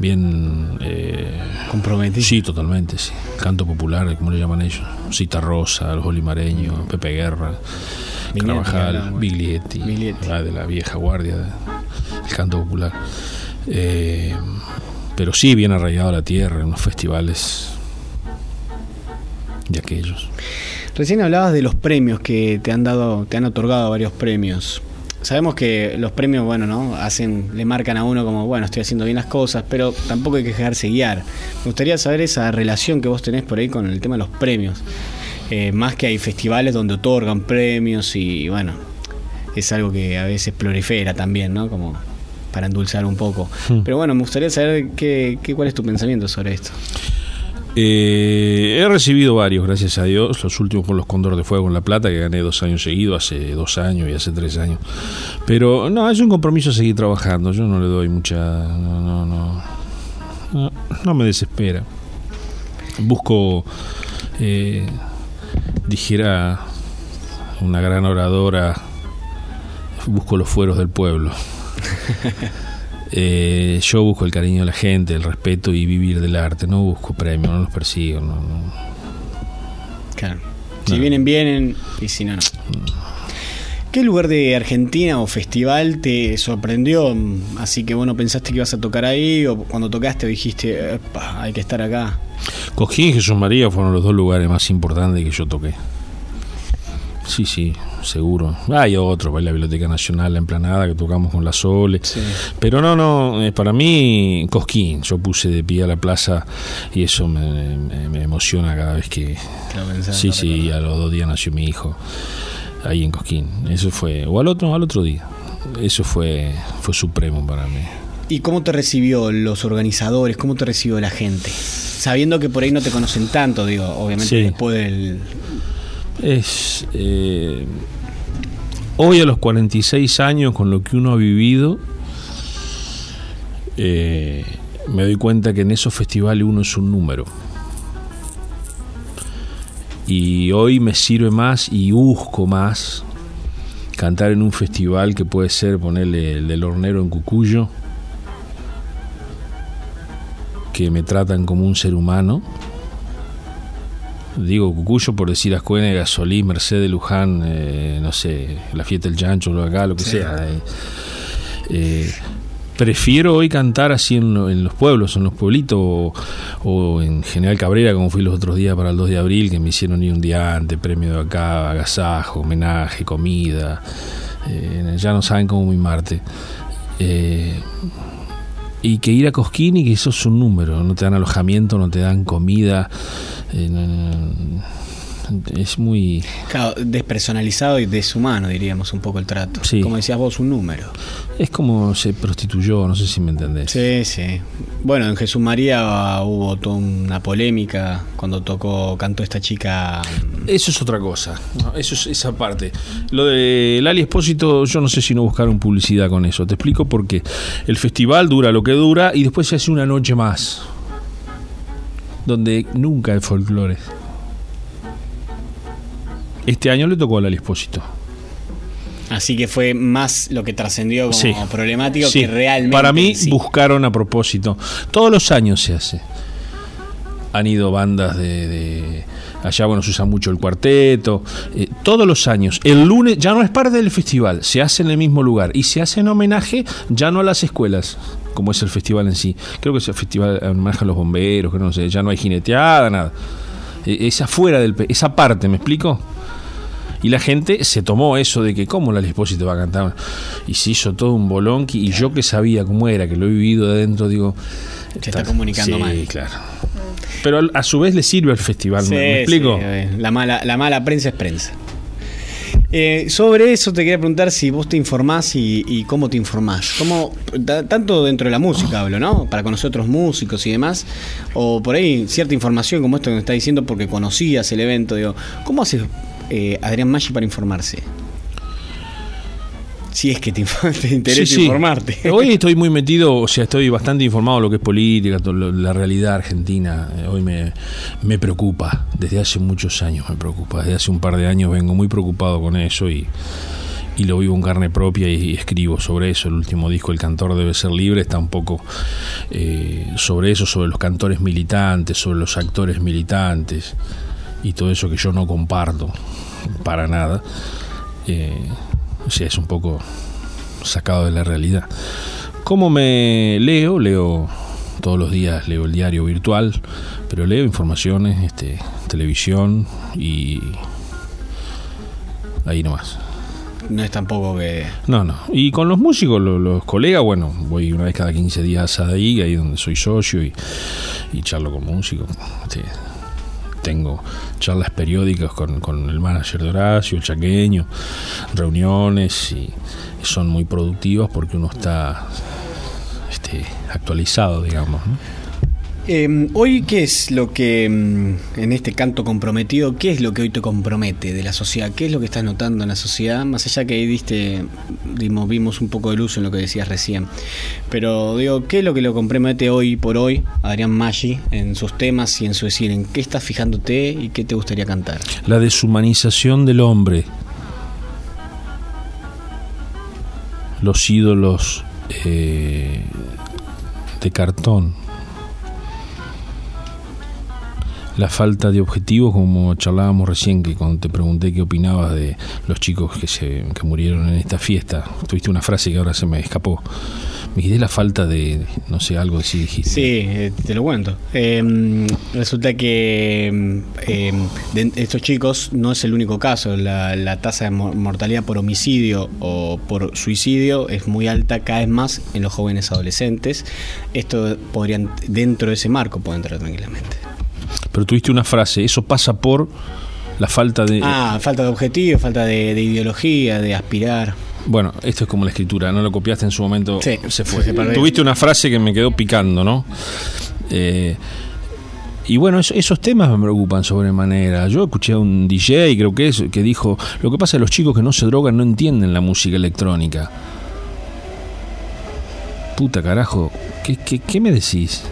bien eh, comprometido. Sí, totalmente, sí. Canto popular, como le llaman ellos. Cita Rosa, los Olimareños, Pepe Guerra, Carvajal. Biglietti, ah, de la vieja guardia del canto popular. Eh, pero sí, bien arraigado a la tierra, en unos festivales de aquellos. Recién hablabas de los premios que te han dado, te han otorgado varios premios. Sabemos que los premios, bueno, ¿no? Hacen, le marcan a uno como, bueno, estoy haciendo bien las cosas, pero tampoco hay que dejarse guiar. Me gustaría saber esa relación que vos tenés por ahí con el tema de los premios. Eh, más que hay festivales donde otorgan premios y, bueno, es algo que a veces prolifera también, ¿no? Como para endulzar un poco. Hmm. Pero bueno, me gustaría saber qué, qué, cuál es tu pensamiento sobre esto. Eh, he recibido varios, gracias a Dios. Los últimos por los Cóndor de Fuego en La Plata, que gané dos años seguidos, hace dos años y hace tres años. Pero no, es un compromiso seguir trabajando. Yo no le doy mucha. No, no, no. No, no me desespera. Busco. Eh, dijera una gran oradora. Busco los fueros del pueblo. Eh, yo busco el cariño de la gente, el respeto y vivir del arte. No busco premios, no los persigo. No, no. Claro. Si vienen, vienen, y si no, no. ¿Qué lugar de Argentina o festival te sorprendió? Así que bueno, pensaste que ibas a tocar ahí, o cuando tocaste dijiste, "Epa, hay que estar acá. Cojín y Jesús María fueron los dos lugares más importantes que yo toqué. Sí, sí, seguro. Hay otro, la Biblioteca Nacional, la Emplanada, que tocamos con la Sole. Pero no, no, eh, para mí, Cosquín. Yo puse de pie a la plaza y eso me, me- me emociona cada vez que. Pensás, Sí, sí, a los dos días nació mi hijo. Ahí en Cosquín. Eso fue. O al otro, al otro día. Eso fue, fue supremo para mí. ¿Y cómo te recibió los organizadores? ¿Cómo te recibió la gente? Sabiendo que por ahí no te conocen tanto, digo, obviamente Sí. después del, Es. eh, hoy a los 46 años, con lo que uno ha vivido, eh, me doy cuenta que en esos festivales uno es un número. Y hoy me sirve más y busco más cantar en un festival que puede ser ponerle el del hornero en Cucuyo, que me tratan como un ser humano. Digo Cucuyo por decir Ascuene, Gasolí, Mercedes, Luján, eh, no sé, la fiesta del Chancho, lo acá, lo que Sí. sea. eh. Eh, prefiero hoy cantar así en, en los pueblos, en los pueblitos, o, o en General Cabrera, como fui los otros días para el 2 de abril, que me hicieron ir un día antes, premio de acá, agasajo, homenaje, comida. eh, ya no saben cómo mimarte. Eh, y que ir a Cosquín y que eso es un número, no te dan alojamiento, no te dan comida. Eh, no- no- es muy. Claro, despersonalizado y deshumano, diríamos, un poco el trato. Sí. Como decías vos, un número. Es como se prostituyó, no sé si me entendés. Sí, sí. Bueno, en Jesús María hubo toda una polémica cuando tocó, cantó esta chica. Eso es otra cosa. Eso es esa parte. Lo de Lali Espósito, yo no sé si no buscaron publicidad con eso. Te explico por qué. El festival dura lo que dura y después se hace una noche más. Donde nunca hay folclore. Este año le tocó a Espósito. Así que fue más lo que trascendió como Sí. problemático Sí. que realmente. Para mí sí. buscaron a propósito. Todos los años se hace. Han ido bandas de, de- allá, bueno, se usa mucho el cuarteto. eh, todos los años. El lunes ya no es parte del festival, se hace en el mismo lugar y se hace en homenaje ya no a las escuelas, como es el festival en sí. Creo que es el festival en homenaje a los bomberos, que no sé, ya no hay jineteada, nada. Eh, Es afuera del esa parte, ¿me explico? Y la gente se tomó eso de que, ¿cómo la Espósito va a cantar? Y se hizo todo un bolonqui. Y yo que sabía cómo era, que lo he vivido de adentro, digo. Se está comunicando sí, mal. claro. Pero a su vez le sirve al festival, ¿me- Sí, ¿me, explico? sí, eh, la, mala, la mala prensa es prensa. Eh, sobre eso te quería preguntar si vos te informás y, y cómo te informás. ¿Cómo, ta- tanto dentro de la música hablo, ¿no? Para conocer otros músicos y demás. O por ahí cierta información como esto que me está diciendo porque conocías el evento. Digo, ¿cómo hace eh, Adrián Maggi para informarse? Si es que te, interesa Sí, sí. informarte. Hoy estoy muy metido, o sea, estoy bastante informado de lo que es política, la realidad argentina. Eh, Hoy me, me preocupa, desde hace muchos años me preocupa. Desde hace un par de años vengo muy preocupado con eso y, y lo vivo en carne propia y, escribo sobre eso. El último disco, El cantor debe ser libre, está un poco eh, sobre eso, sobre los cantores militantes, sobre los actores militantes y todo eso que yo no comparto para nada. Eh, o sea, es un poco sacado de la realidad. ¿Cómo me leo? Leo todos los días, leo el diario virtual, pero leo informaciones, este, televisión y ahí nomás. No es tampoco que. No, no. Y con los músicos, lo- los, colegas, bueno, voy una vez cada 15 días a ahí, ahí donde soy socio y, y charlo con músicos. Este, tengo charlas periódicas con, con el manager de Horacio, el chaqueño, reuniones y son muy productivas porque uno está este, actualizado, digamos. ¿no? Eh, hoy, ¿qué es lo que, mm, en este canto comprometido, qué es lo que hoy te compromete de la sociedad? ¿Qué es lo que estás notando en la sociedad? Más allá que ahí diste, dimos, vimos un poco de luz en lo que decías recién. Pero digo, ¿qué es lo que lo compromete hoy por hoy Adrián Maggi en sus temas y en su decir? ¿En qué estás fijándote y qué te gustaría cantar? La deshumanización del hombre. Los ídolos eh, de cartón. La falta de objetivos, como charlábamos recién, que cuando te pregunté qué opinabas de los chicos que, se, que murieron en esta fiesta, tuviste una frase que ahora se me escapó. Me dijiste la falta de, no sé, algo así dijiste. Sí, eh, te lo cuento. Eh, resulta que mm, eh, de estos chicos no es el único caso. La, la tasa de mo- mortalidad por homicidio o por suicidio es muy alta cada vez más en los jóvenes adolescentes. Esto podrían, dentro de ese marco, puede entrar tranquilamente. Pero tuviste una frase, eso pasa por la falta de... Ah, falta de objetivo, falta de, de ideología, de aspirar. Bueno, esto es como la escritura, no lo copiaste en su momento, Sí, se fue. se. Tuviste una frase que me quedó picando, ¿no? Eh, Y bueno, eso- esos temas me preocupan sobremanera. Yo escuché a un DJ, creo que es, que dijo, lo que pasa es que los chicos que no se drogan no entienden la música electrónica. Puta carajo, ¿qué, qué, qué me decís?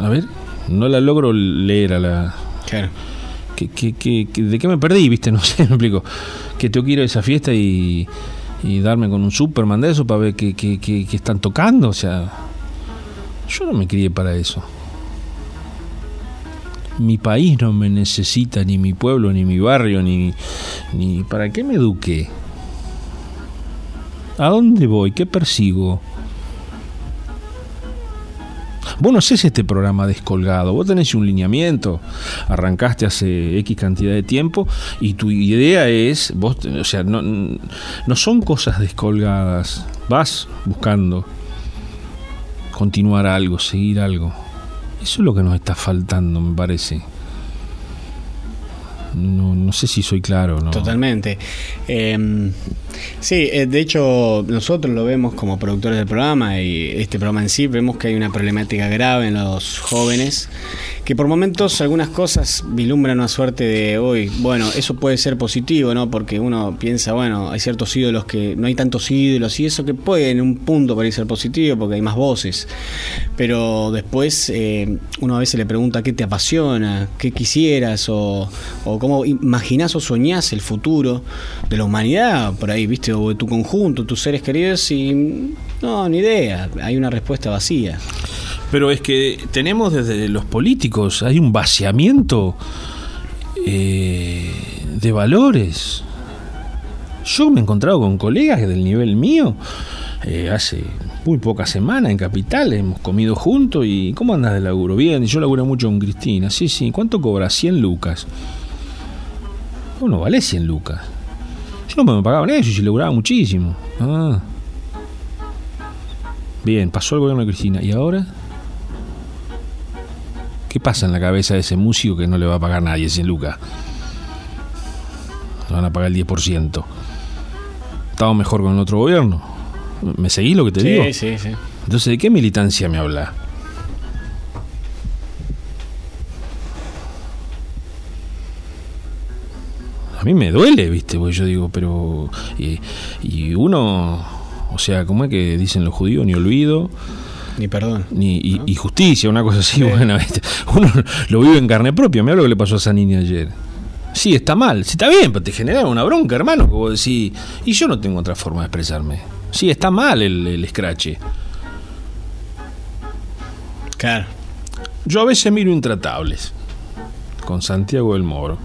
A ver, no la logro leer a la... Claro. ¿Qué, qué, qué- qué- de qué me perdí? ¿Viste? No sé, me explico. Que tengo que ir a esa fiesta y, y darme con un Superman de eso para ver qué, qué- qué- qué están tocando. O sea, yo no me crié para eso. Mi país no me necesita, ni mi pueblo, ni mi barrio, ni, ni para qué me eduqué. ¿A dónde voy? ¿Qué persigo? Vos no haces este programa descolgado, vos tenés un lineamiento, arrancaste hace X cantidad de tiempo y tu idea es, vos, o sea, no, no son cosas descolgadas, vas buscando continuar algo, seguir algo. Eso es lo que nos está faltando, me parece. No, no sé si soy claro, ¿no? Totalmente. Eh, sí, eh, de hecho nosotros lo vemos como productores del programa y este programa en sí vemos que hay una problemática grave en los jóvenes que por momentos algunas cosas vislumbran una suerte de hoy, bueno, eso puede ser positivo, ¿no? Porque uno piensa, bueno, hay ciertos ídolos que no hay tantos ídolos y eso que puede en un punto parecer ser positivo porque hay más voces. Pero después eh, uno a veces le pregunta qué te apasiona, qué quisieras o, o cómo imaginás o soñás el futuro de la humanidad, por ahí, viste, o de tu conjunto, tus seres queridos y no, ni idea, hay una respuesta vacía. Pero es que tenemos desde los políticos, hay un vaciamiento eh, de valores. Yo me he encontrado con colegas del nivel mío eh, hace muy pocas semanas en Capital, hemos comido juntos y ¿cómo andas de laburo? Bien, yo laburo mucho con Cristina, sí, sí, ¿cuánto cobra? 100 lucas. Bueno, vale 100 lucas. Yo no me pagaban eso y se laburaba muchísimo. Ah. Bien, pasó el gobierno de Cristina. ¿Y ahora? ¿Qué pasa en la cabeza de ese músico que no le va a pagar nadie 100 lucas? Le van a pagar el 10%. ¿Estaba mejor con el otro gobierno? ¿Me seguís lo que te Sí, digo? sí, sí. Entonces, ¿de qué militancia me habla? A mí me duele, ¿viste? Porque yo digo, pero. Y, y uno. O sea, ¿cómo es que dicen los judíos? Ni olvido. Ni perdón. Ni, y, y justicia, una cosa así buena, ¿viste? Uno lo vive en carne propia. Mira lo que le pasó a esa niña ayer. Sí, está mal. Sí, está bien, pero te genera una bronca, hermano. Que vos decís, y yo no tengo otra forma de expresarme. Sí, está mal el, el escrache. Claro. Yo a veces miro Intratables con Santiago del Moro.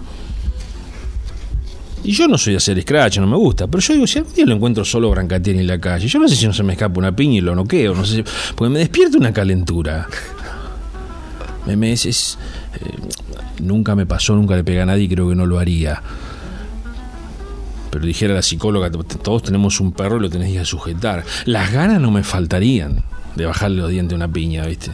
Y yo no soy de hacer scratch, no me gusta. Pero yo digo, si algún día lo encuentro solo Brancatieri en la calle, yo no sé si no se me escapa una piña y lo noqueo, no sé si- porque me despierta una calentura. Me, me- es- eh, nunca me pasó, nunca le pegué a nadie y creo que no lo haría. Pero dijera la psicóloga, todos tenemos un perro y lo tenés que sujetar. Las ganas no me faltarían de bajarle los dientes a una piña, ¿viste?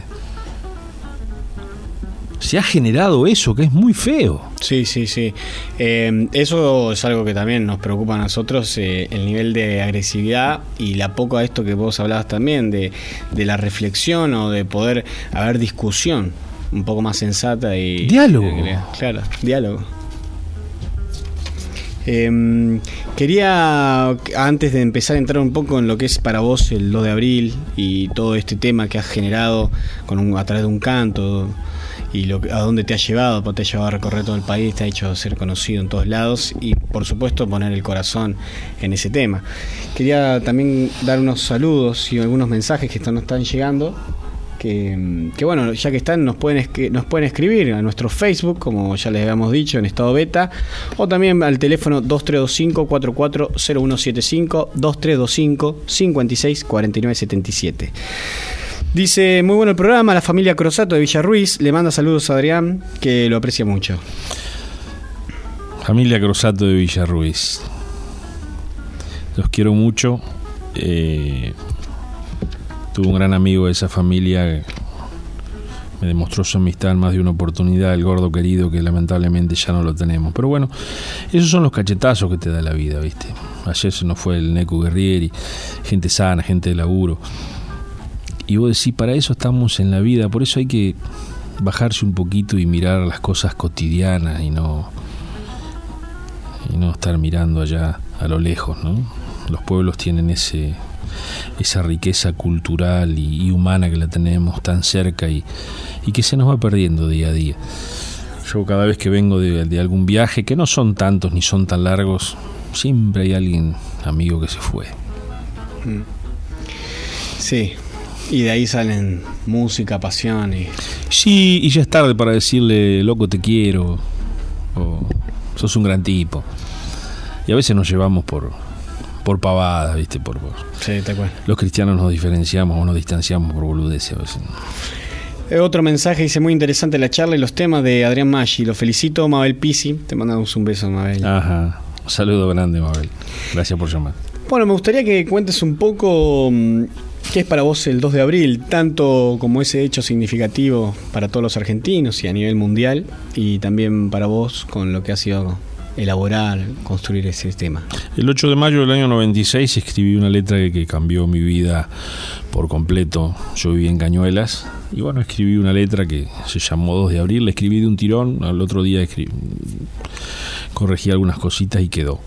Se ha generado eso, que es muy feo. Sí, sí, sí. Eh, eso es algo que también nos preocupa a nosotros, eh, el nivel de agresividad y la poco a esto que vos hablabas también, de, de la reflexión o de poder haber discusión un poco más sensata y... Diálogo. Claro, diálogo. Eh, quería, antes de empezar a entrar un poco en lo que es para vos el 2 de abril y todo este tema que has generado con un- a través de un canto y lo, a dónde te ha llevado, porque te ha llevado a recorrer todo el país, te ha hecho ser conocido en todos lados y por supuesto poner el corazón en ese tema. Quería también dar unos saludos y algunos mensajes que nos están llegando. Que, bueno, ya que están, nos pueden, nos pueden escribir a nuestro Facebook, como ya les habíamos dicho, en estado beta, o también al teléfono 2325-440175, 2325-564977. Dice, muy bueno el programa, la familia Crosato de Villarruiz, le manda saludos a Adrián, que lo aprecia mucho. Familia Crosato de Villarruiz. Los quiero mucho. Eh, tuve un gran amigo de esa familia, me demostró su amistad en más de una oportunidad, el gordo querido que lamentablemente ya no lo tenemos. Pero bueno, esos son los cachetazos que te da la vida, ¿viste? Ayer se nos fue el Neco Guerrieri, gente sana, gente de laburo. Y vos decís, para eso estamos en la vida, por eso hay que bajarse un poquito y mirar las cosas cotidianas y no y no estar mirando allá a lo lejos, ¿no? Los pueblos tienen ese esa riqueza cultural y, humana que la tenemos tan cerca y, y, que se nos va perdiendo día a día. Yo cada vez que vengo de, de, algún viaje, que no son tantos ni son tan largos, siempre hay alguien amigo que se fue. Mm. Sí, y de ahí salen música, pasión y... Sí, y ya es tarde para decirle, loco, te quiero, o sos un gran tipo. Y a veces nos llevamos por, por pavadas, ¿viste? Por, por sí, te acuerdo. Los cristianos nos diferenciamos o nos distanciamos por boludeces a veces. Eh, otro mensaje dice muy interesante la charla y los temas de Adrián Maggi. Lo felicito, Mabel Pisi. Te mandamos un beso, Mabel. Ajá. Un saludo grande, Mabel. Gracias por llamar. Bueno, me gustaría que cuentes un poco mm, qué es para vos el 2 de abril, tanto como ese hecho significativo para todos los argentinos y a nivel mundial, y también para vos con lo que ha sido elaborar, construir ese tema. El 8 de mayo del año 96 escribí una letra que, cambió mi vida por completo. Yo viví en Cañuelas y bueno, escribí una letra que se llamó 2 de abril, la escribí de un tirón, al otro día escribí, corregí algunas cositas y quedó.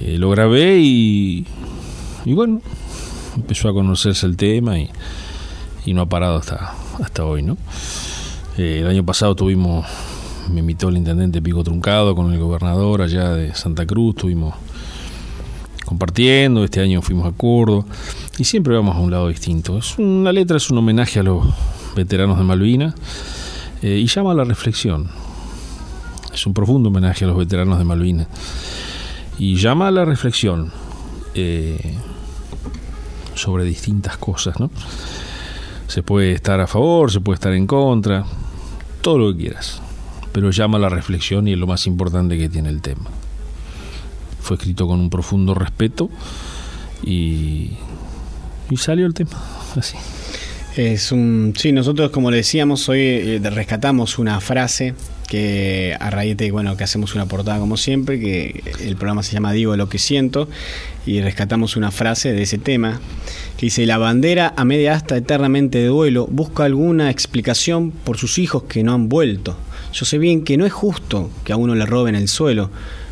Eh, lo grabé y, y bueno, empezó a conocerse el tema y, y no ha parado hasta, hasta hoy, ¿no? Eh, el año pasado tuvimos, me invitó el intendente Pico Truncado con el gobernador allá de Santa Cruz, estuvimos compartiendo, este año fuimos a Córdoba y siempre vamos a un lado distinto. Es una letra es un homenaje a los veteranos de Malvinas eh, y llama a la reflexión. Es un profundo homenaje a los veteranos de Malvinas y llama a la reflexión eh, sobre distintas cosas, ¿no? Se puede estar a favor, se puede estar en contra, todo lo que quieras, pero llama a la reflexión y es lo más importante que tiene el tema. Fue escrito con un profundo respeto y, y salió el tema, así. Es un, sí, nosotros como le decíamos, hoy eh, rescatamos una frase que a raíz de bueno que hacemos una portada como siempre, que el programa se llama Digo lo que siento, y rescatamos una frase de ese tema, que dice, la bandera a media asta eternamente de duelo busca alguna explicación por sus hijos que no han vuelto. Yo sé bien que no es justo que a uno le roben el suelo,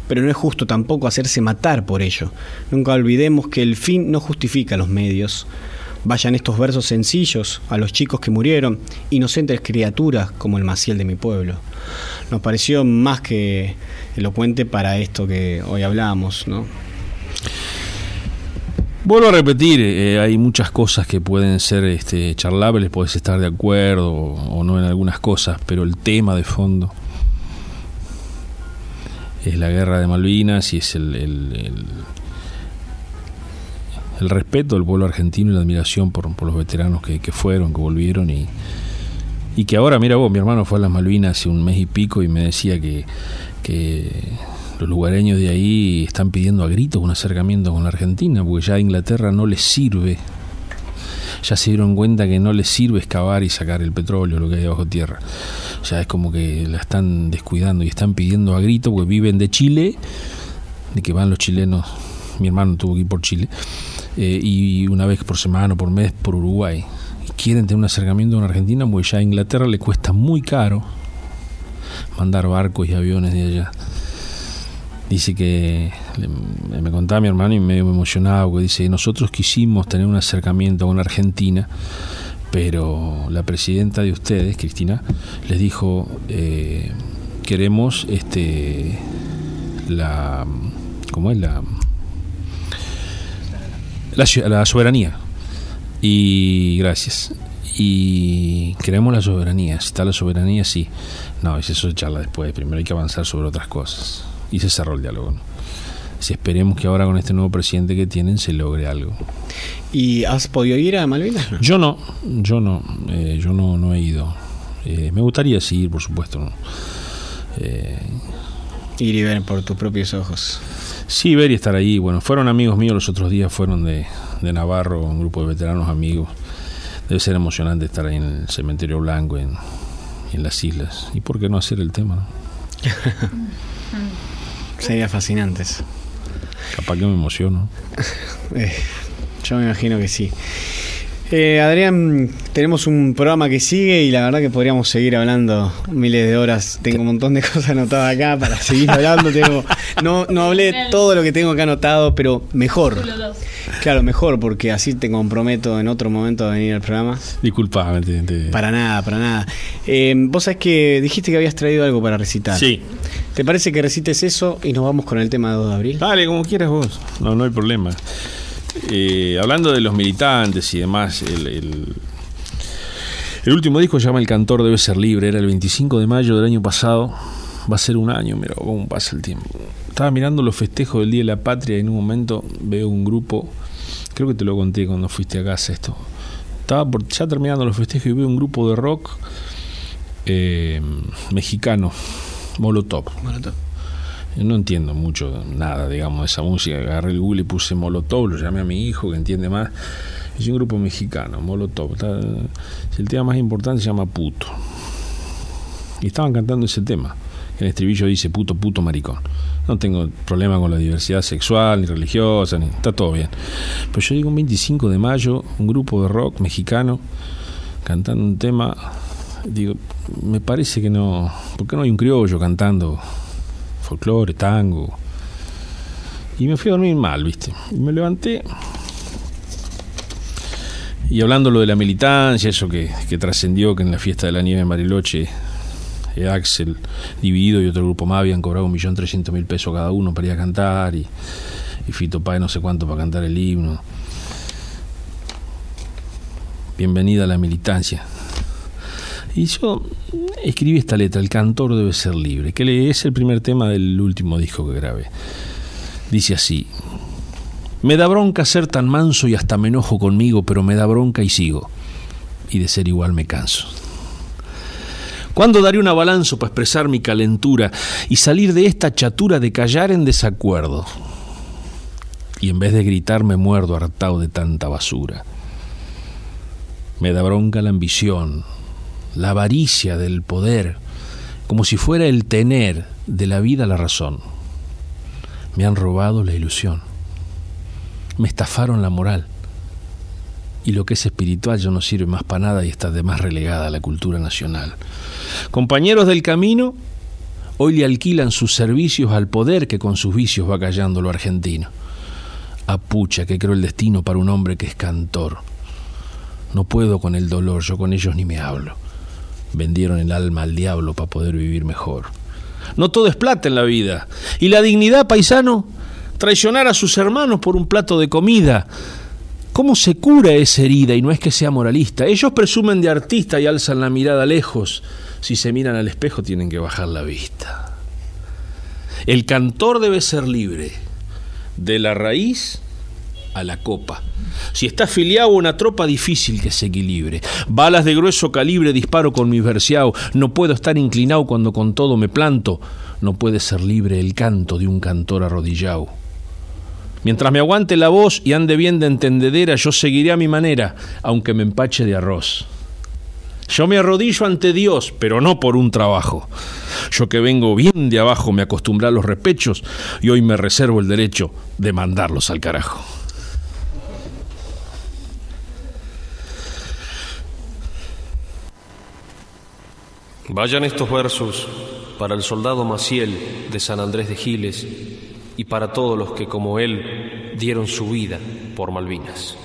pero no es justo tampoco hacerse matar por ello. Nunca olvidemos que el fin no justifica los medios. Vayan estos versos sencillos a los chicos que murieron, inocentes criaturas como el Maciel de mi pueblo. Nos pareció más que elocuente para esto que hoy hablamos, ¿no? Vuelvo a repetir, eh, hay muchas cosas que pueden ser este, charlables, puedes estar de acuerdo o, no en algunas cosas, pero el tema de fondo es la guerra de Malvinas y es el, el, el, respeto del pueblo argentino y la admiración por, los veteranos que, que, fueron, que volvieron y, y que ahora, mira vos, mi hermano fue a las Malvinas hace un mes y pico y me decía que, que los lugareños de ahí están pidiendo a gritos un acercamiento con la Argentina, porque ya a Inglaterra no les sirve, ya se dieron cuenta que no les sirve excavar y sacar el petróleo, lo que hay bajo tierra. Ya es como que la están descuidando y están pidiendo a gritos, porque viven de Chile, de que van los chilenos, mi hermano tuvo que ir por Chile, eh, y una vez por semana o por mes por Uruguay. Quieren tener un acercamiento con Argentina, porque ya a Inglaterra le cuesta muy caro mandar barcos y aviones de allá dice que me contaba mi hermano y me emocionado porque dice nosotros quisimos tener un acercamiento con Argentina pero la presidenta de ustedes Cristina les dijo eh, queremos este la cómo es la la, la soberanía. Y gracias. Y queremos la soberanía. Si está la soberanía sí. No es eso charla después. Primero hay que avanzar sobre otras cosas y se cerró el diálogo. Si esperemos que ahora con este nuevo presidente que tienen se logre algo. ¿Y has podido ir a Malvinas? Yo no, yo no, eh, yo no, no he ido. Eh, me gustaría seguir, por supuesto. Eh, ir y ver por tus propios ojos. Sí, ver y estar ahí. Bueno, fueron amigos míos los otros días, fueron de, de Navarro, un grupo de veteranos amigos Debe ser emocionante estar ahí en el cementerio blanco, en, en las islas. ¿Y por qué no hacer el tema? no? Sería fascinante eso. Capaz que me emociono. Eh, yo me imagino que sí. Eh, Adrián, tenemos un programa que sigue y la verdad que podríamos seguir hablando miles de horas. Tengo un montón de cosas anotadas acá para seguir hablando. Tengo, no, no hablé todo lo que tengo acá anotado, pero mejor. Claro, mejor, porque así te comprometo en otro momento a venir al programa. Disculpame. te- te- Para nada, para nada. Eh, vos sabés que dijiste que habías traído algo para recitar. Sí. ¿Te parece que recites eso y nos vamos con el tema de 2 de abril? Dale, como quieras vos. No, no hay problema. Eh, hablando de los militantes y demás, el, el- último disco se llama El cantor debe ser libre. Era el 25 de mayo del año pasado. Va a ser un año, mira cómo pasa el tiempo. Estaba mirando los festejos del Día de la Patria y en un momento veo un grupo, creo que te lo conté cuando fuiste a casa esto. Estaba por- ya terminando los festejos y veo un grupo de rock eh, mexicano, Molotov. Yo no entiendo mucho nada, digamos, de esa música. Agarré el Google y puse Molotov, lo llamé a mi hijo que entiende más. Es un grupo mexicano, Molotov. Está- el tema más importante se llama Puto. Y estaban cantando ese tema. El estribillo dice puto, puto, maricón. No tengo problema con la diversidad sexual, ni religiosa, ni, está todo bien. Pero yo digo un 25 de mayo, un grupo de rock mexicano cantando un tema, digo, me parece que no, ¿por qué no hay un criollo cantando folclore, tango? Y me fui a dormir mal, ¿viste? Y me levanté y hablando lo de la militancia, eso que, que trascendió que en la fiesta de la nieve en Bariloche, eh, Axel, Dividido y otro grupo más habían cobrado un millón trescientos mil pesos cada uno para ir a cantar y, y Fito Páez no sé cuánto para cantar el himno. Bienvenida a la militancia. Y yo escribí esta letra, El cantor debe ser libre, que es el primer tema del último disco que grabé. Dice así, me da bronca ser tan manso y hasta me enojo conmigo, pero me da bronca y sigo. Y de ser igual me canso. ¿Cuándo daré una balanza para expresar mi calentura y salir de esta chatura de callar en desacuerdo? Y en vez de gritar me muerdo hartado de tanta basura. Me da bronca la ambición, la avaricia del poder, como si fuera el tener de la vida la razón. Me han robado la ilusión, me estafaron la moral. Y lo que es espiritual ya no sirve más para nada y está de más relegada a la cultura nacional. Compañeros del camino, hoy le alquilan sus servicios al poder que con sus vicios va callando lo argentino. Apucha, que creo el destino para un hombre que es cantor. No puedo con el dolor, yo con ellos ni me hablo. Vendieron el alma al diablo para poder vivir mejor. No todo es plata en la vida. Y la dignidad, paisano, traicionar a sus hermanos por un plato de comida. ¿Cómo se cura esa herida? Y no es que sea moralista. Ellos presumen de artista y alzan la mirada lejos. Si se miran al espejo tienen que bajar la vista. El cantor debe ser libre, de la raíz a la copa. Si está afiliado a una tropa, difícil que se equilibre. Balas de grueso calibre disparo con mi verseao. No puedo estar inclinado cuando con todo me planto. No puede ser libre el canto de un cantor arrodillado. Mientras me aguante la voz y ande bien de entendedera, yo seguiré a mi manera, aunque me empache de arroz. Yo me arrodillo ante Dios, pero no por un trabajo. Yo que vengo bien de abajo me acostumbré a los repechos y hoy me reservo el derecho de mandarlos al carajo. Vayan estos versos para el soldado Maciel de San Andrés de Giles y para todos los que como él dieron su vida por Malvinas.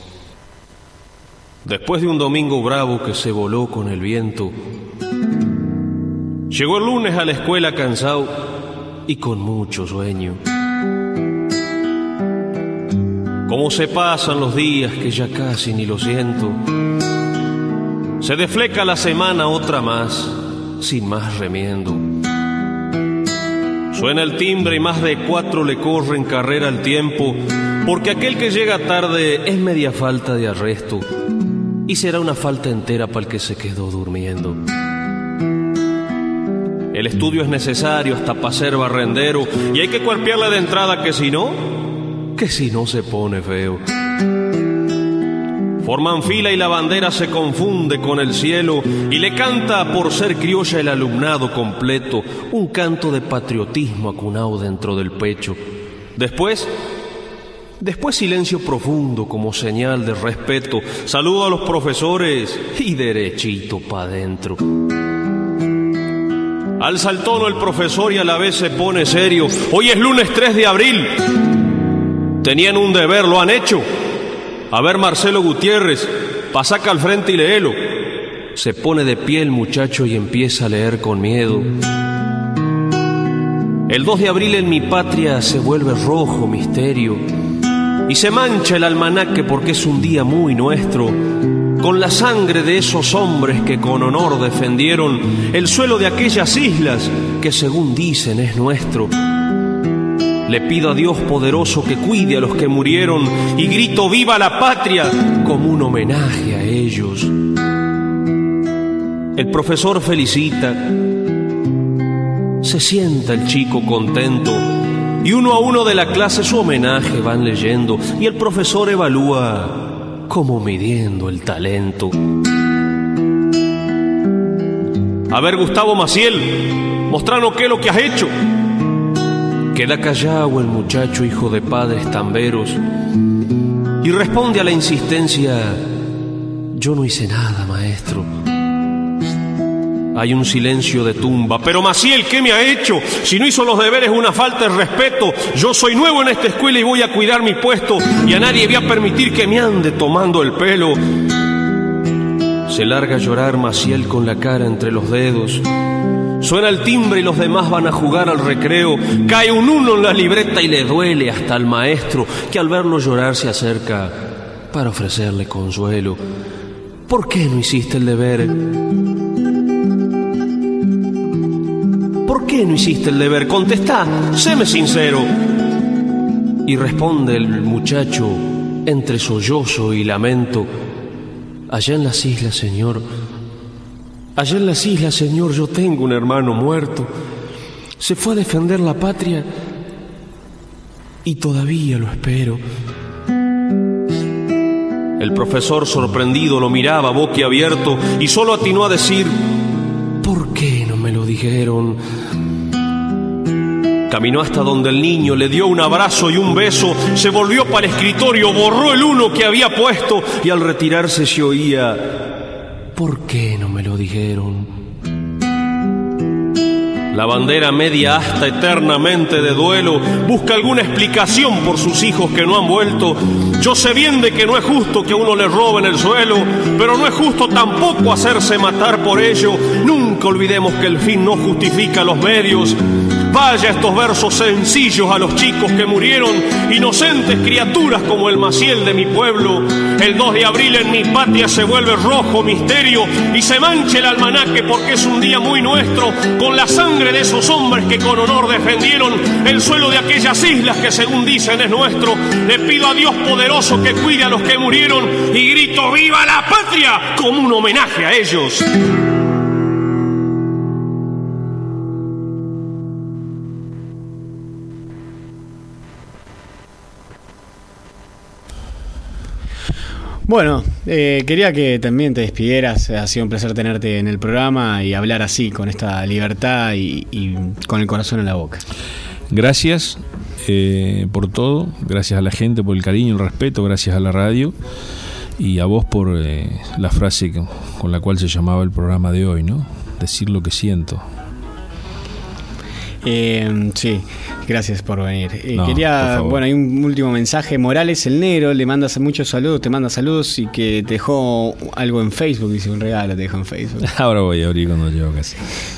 Después de un domingo bravo que se voló con el viento, llegó el lunes a la escuela cansado y con mucho sueño. Cómo se pasan los días que ya casi ni lo siento. Se defleca la semana otra más, sin más remiendo. Suena el timbre y más de cuatro le corren carrera al tiempo, porque aquel que llega tarde es media falta de arresto y será una falta entera para el que se quedó durmiendo. El estudio es necesario hasta para ser barrendero y hay que cuerpearle de entrada que si no, que si no se pone feo. Forman fila y la bandera se confunde con el cielo y le canta por ser criolla el alumnado completo un canto de patriotismo acunado dentro del pecho. Después, después silencio profundo como señal de respeto. Saludo a los profesores y derechito pa' adentro. Alza el tono el profesor y a la vez se pone serio. Hoy es lunes 3 de abril. Tenían un deber, lo han hecho. A ver, Marcelo Gutiérrez, pasaca al frente y léelo. Se pone de pie el muchacho y empieza a leer con miedo. El 2 de abril en mi patria se vuelve rojo misterio y se mancha el almanaque porque es un día muy nuestro, con la sangre de esos hombres que con honor defendieron el suelo de aquellas islas que según dicen es nuestro. Le pido a Dios poderoso que cuide a los que murieron y grito viva la patria como un homenaje a ellos. El profesor felicita, se sienta el chico contento y uno a uno de la clase su homenaje van leyendo y el profesor evalúa como midiendo el talento. A ver, Gustavo Maciel, mostranos qué es lo que has hecho. Queda callado el muchacho hijo de padres tamberos y responde a la insistencia, yo no hice nada, maestro. Hay un silencio de tumba. Pero Maciel, ¿qué me ha hecho? Si no hizo los deberes, una falta de respeto. Yo soy nuevo en esta escuela y voy a cuidar mi puesto y a nadie voy a permitir que me ande tomando el pelo. Se larga a llorar Maciel con la cara entre los dedos. Suena el timbre y los demás van a jugar al recreo. Cae un uno en la libreta y le duele hasta al maestro que al verlo llorar se acerca para ofrecerle consuelo. ¿Por qué no hiciste el deber? ¿Por qué no hiciste el deber? Contestá, séme sincero. Y responde el muchacho entre sollozo y lamento. Allá en las islas, Señor, allá en las islas, Señor, yo tengo un hermano muerto. Se fue a defender la patria y todavía lo espero. El profesor sorprendido lo miraba boquiabierto y solo atinó a decir, ¿por qué no me lo dijeron? Caminó hasta donde el niño, le dio un abrazo y un beso, se volvió para el escritorio, borró el uno que había puesto y al retirarse se oía, ¿por qué no me lo dijeron? La bandera media hasta eternamente de duelo busca alguna explicación por sus hijos que no han vuelto. Yo sé bien de que no es justo que uno le roben el suelo, pero no es justo tampoco hacerse matar por ello. Nunca olvidemos que el fin no justifica los medios. Vaya estos versos sencillos a los chicos que murieron, inocentes criaturas como el Maciel de mi pueblo. El 2 de abril en mi patria se vuelve rojo misterio y se mancha el almanaque porque es un día muy nuestro, con la sangre de esos hombres que con honor defendieron el suelo de aquellas islas que según dicen es nuestro. Le pido a Dios poderoso que cuide a los que murieron y grito viva la patria como un homenaje a ellos. Bueno, eh, quería que también te despidieras. Ha sido un placer tenerte en el programa y hablar así, con esta libertad y, con el corazón en la boca. Gracias eh, por todo, gracias a la gente por el cariño, el respeto, gracias a la radio y a vos por eh, la frase con la cual se llamaba el programa de hoy, ¿no? Decir lo que siento. Eh, sí, gracias por venir. Eh, No, quería, bueno, hay un último mensaje. Morales el Negro le manda muchos saludos, te manda saludos y que te dejó algo en Facebook, dice un regalo, te dejó en Facebook. Ahora voy a abrir cuando llego. Bueno,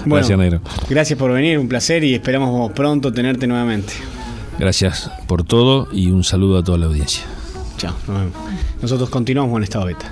Gracias, negro. Gracias por venir, un placer y esperamos pronto tenerte nuevamente. Gracias por todo y un saludo a toda la audiencia. Chao, nos vemos. Nosotros continuamos con estado beta.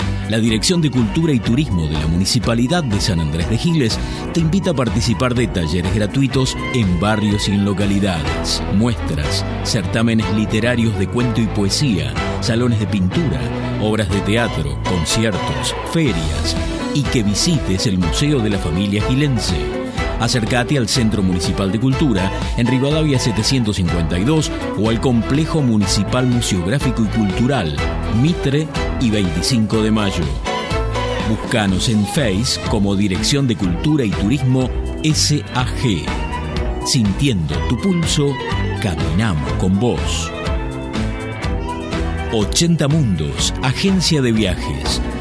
La Dirección de Cultura y Turismo de la Municipalidad de San Andrés de Giles te invita a participar de talleres gratuitos en barrios y en localidades, muestras, certámenes literarios de cuento y poesía, salones de pintura, obras de teatro, conciertos, ferias y que visites el Museo de la Familia Gilense. Acércate al Centro Municipal de Cultura en Rivadavia 752 o al Complejo Municipal Museográfico y Cultural, Mitre y 25 de Mayo. Búscanos en Face como Dirección de Cultura y Turismo SAG. Sintiendo tu pulso, caminamos con vos. 80 Mundos, agencia de viajes.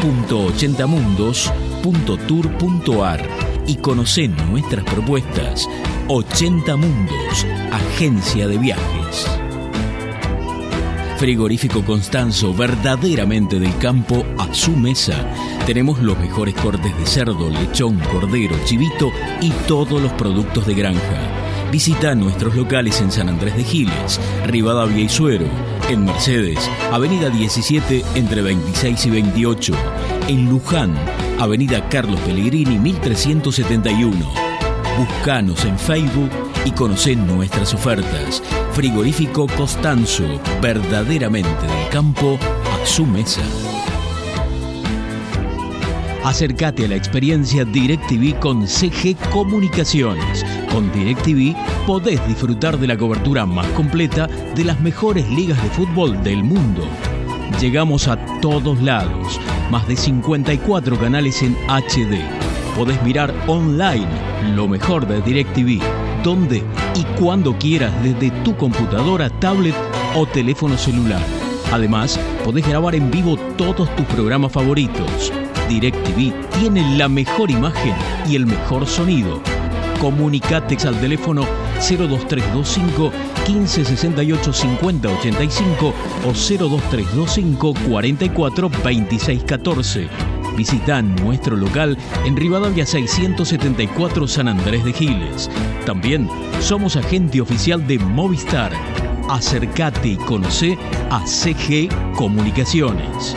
www.80mundos.tour.ar y conoce nuestras propuestas. 80 Mundos, agencia de viajes. Frigorífico Constanzo, verdaderamente del campo a su mesa. Tenemos los mejores cortes de cerdo, lechón, cordero, chivito y todos los productos de granja. Visita nuestros locales en San Andrés de Giles, Rivadavia y Suero, en Mercedes, Avenida 17 entre 26 y 28, en Luján, Avenida Carlos Pellegrini 1371. Buscanos en Facebook y conocé nuestras ofertas. Frigorífico Costanzo, verdaderamente del campo a su mesa. Acércate a la experiencia DirecTV con CG Comunicaciones. Con DirecTV podés disfrutar de la cobertura más completa de las mejores ligas de fútbol del mundo. Llegamos a todos lados, más de 54 canales en HD. Podés mirar online lo mejor de DirecTV, donde y cuando quieras desde tu computadora, tablet o teléfono celular. Además, podés grabar en vivo todos tus programas favoritos. DirecTV tiene la mejor imagen y el mejor sonido. Comunicate al teléfono 02325 1568 5085 o 02325 44 26 14. Visita nuestro local en Rivadavia 674 San Andrés de Giles. También somos agente oficial de Movistar. Acércate y conoce a CG Comunicaciones.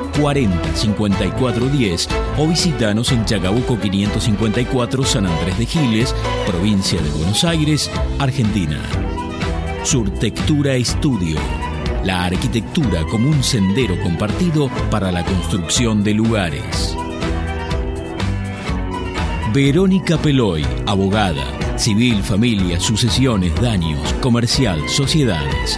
40 54 10 o visitanos en Chacabuco 554 San Andrés de Giles, provincia de Buenos Aires, Argentina. Surtectura Estudio. La arquitectura como un sendero compartido para la construcción de lugares. Verónica Peloy, abogada, civil, familia, sucesiones, daños, comercial, sociedades.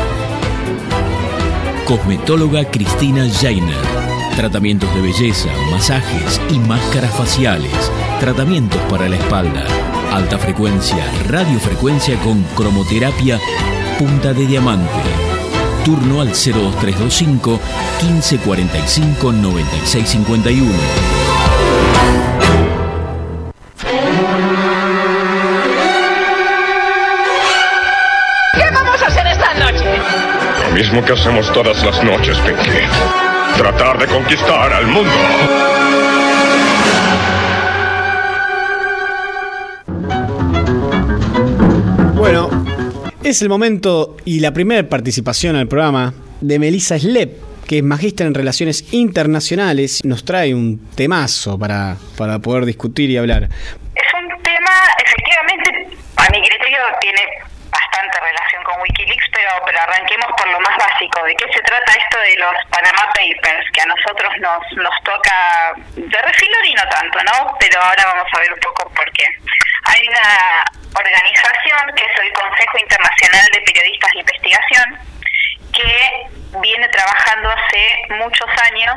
Cosmetóloga Cristina Jainer. Tratamientos de belleza, masajes y máscaras faciales. Tratamientos para la espalda. Alta frecuencia, radiofrecuencia con cromoterapia punta de diamante. Turno al 02325 1545 9651. Mismo que hacemos todas las noches, Pinky. Tratar de conquistar al mundo. Bueno, es el momento y la primera participación al programa de Melissa Slep, que es magistra en Relaciones Internacionales. Nos trae un temazo para, para poder discutir y hablar. Es un tema, efectivamente, a mi criterio tiene bastante relación con Wikileaks, pero, pero arranquemos por lo más básico. ¿De qué se trata esto de los Panama Papers? Que a nosotros nos, nos toca de refilón y no tanto, ¿no? Pero ahora vamos a ver un poco por qué. Hay una organización que es el Consejo Internacional de Periodistas de Investigación que viene trabajando hace muchos años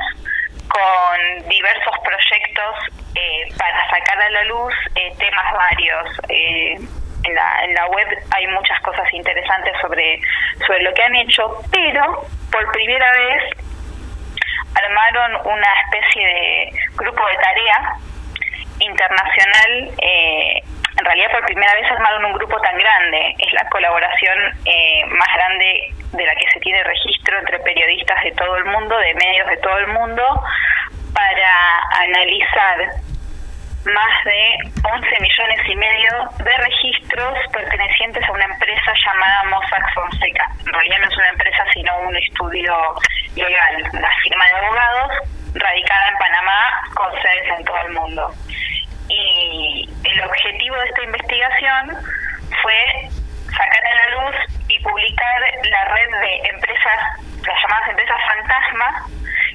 con diversos proyectos eh, para sacar a la luz eh, temas varios. Eh, en la, en la web hay muchas cosas interesantes sobre, sobre lo que han hecho, pero por primera vez armaron una especie de grupo de tarea internacional. Eh, en realidad por primera vez armaron un grupo tan grande. Es la colaboración eh, más grande de la que se tiene registro entre periodistas de todo el mundo, de medios de todo el mundo, para analizar más de 11 millones y medio de registros pertenecientes a una empresa llamada Mossack Fonseca. En realidad no es una empresa, sino un estudio legal, una firma de abogados radicada en Panamá con sedes en todo el mundo. Y el objetivo de esta investigación fue sacar a la luz y publicar la red de empresas, las llamadas empresas fantasma,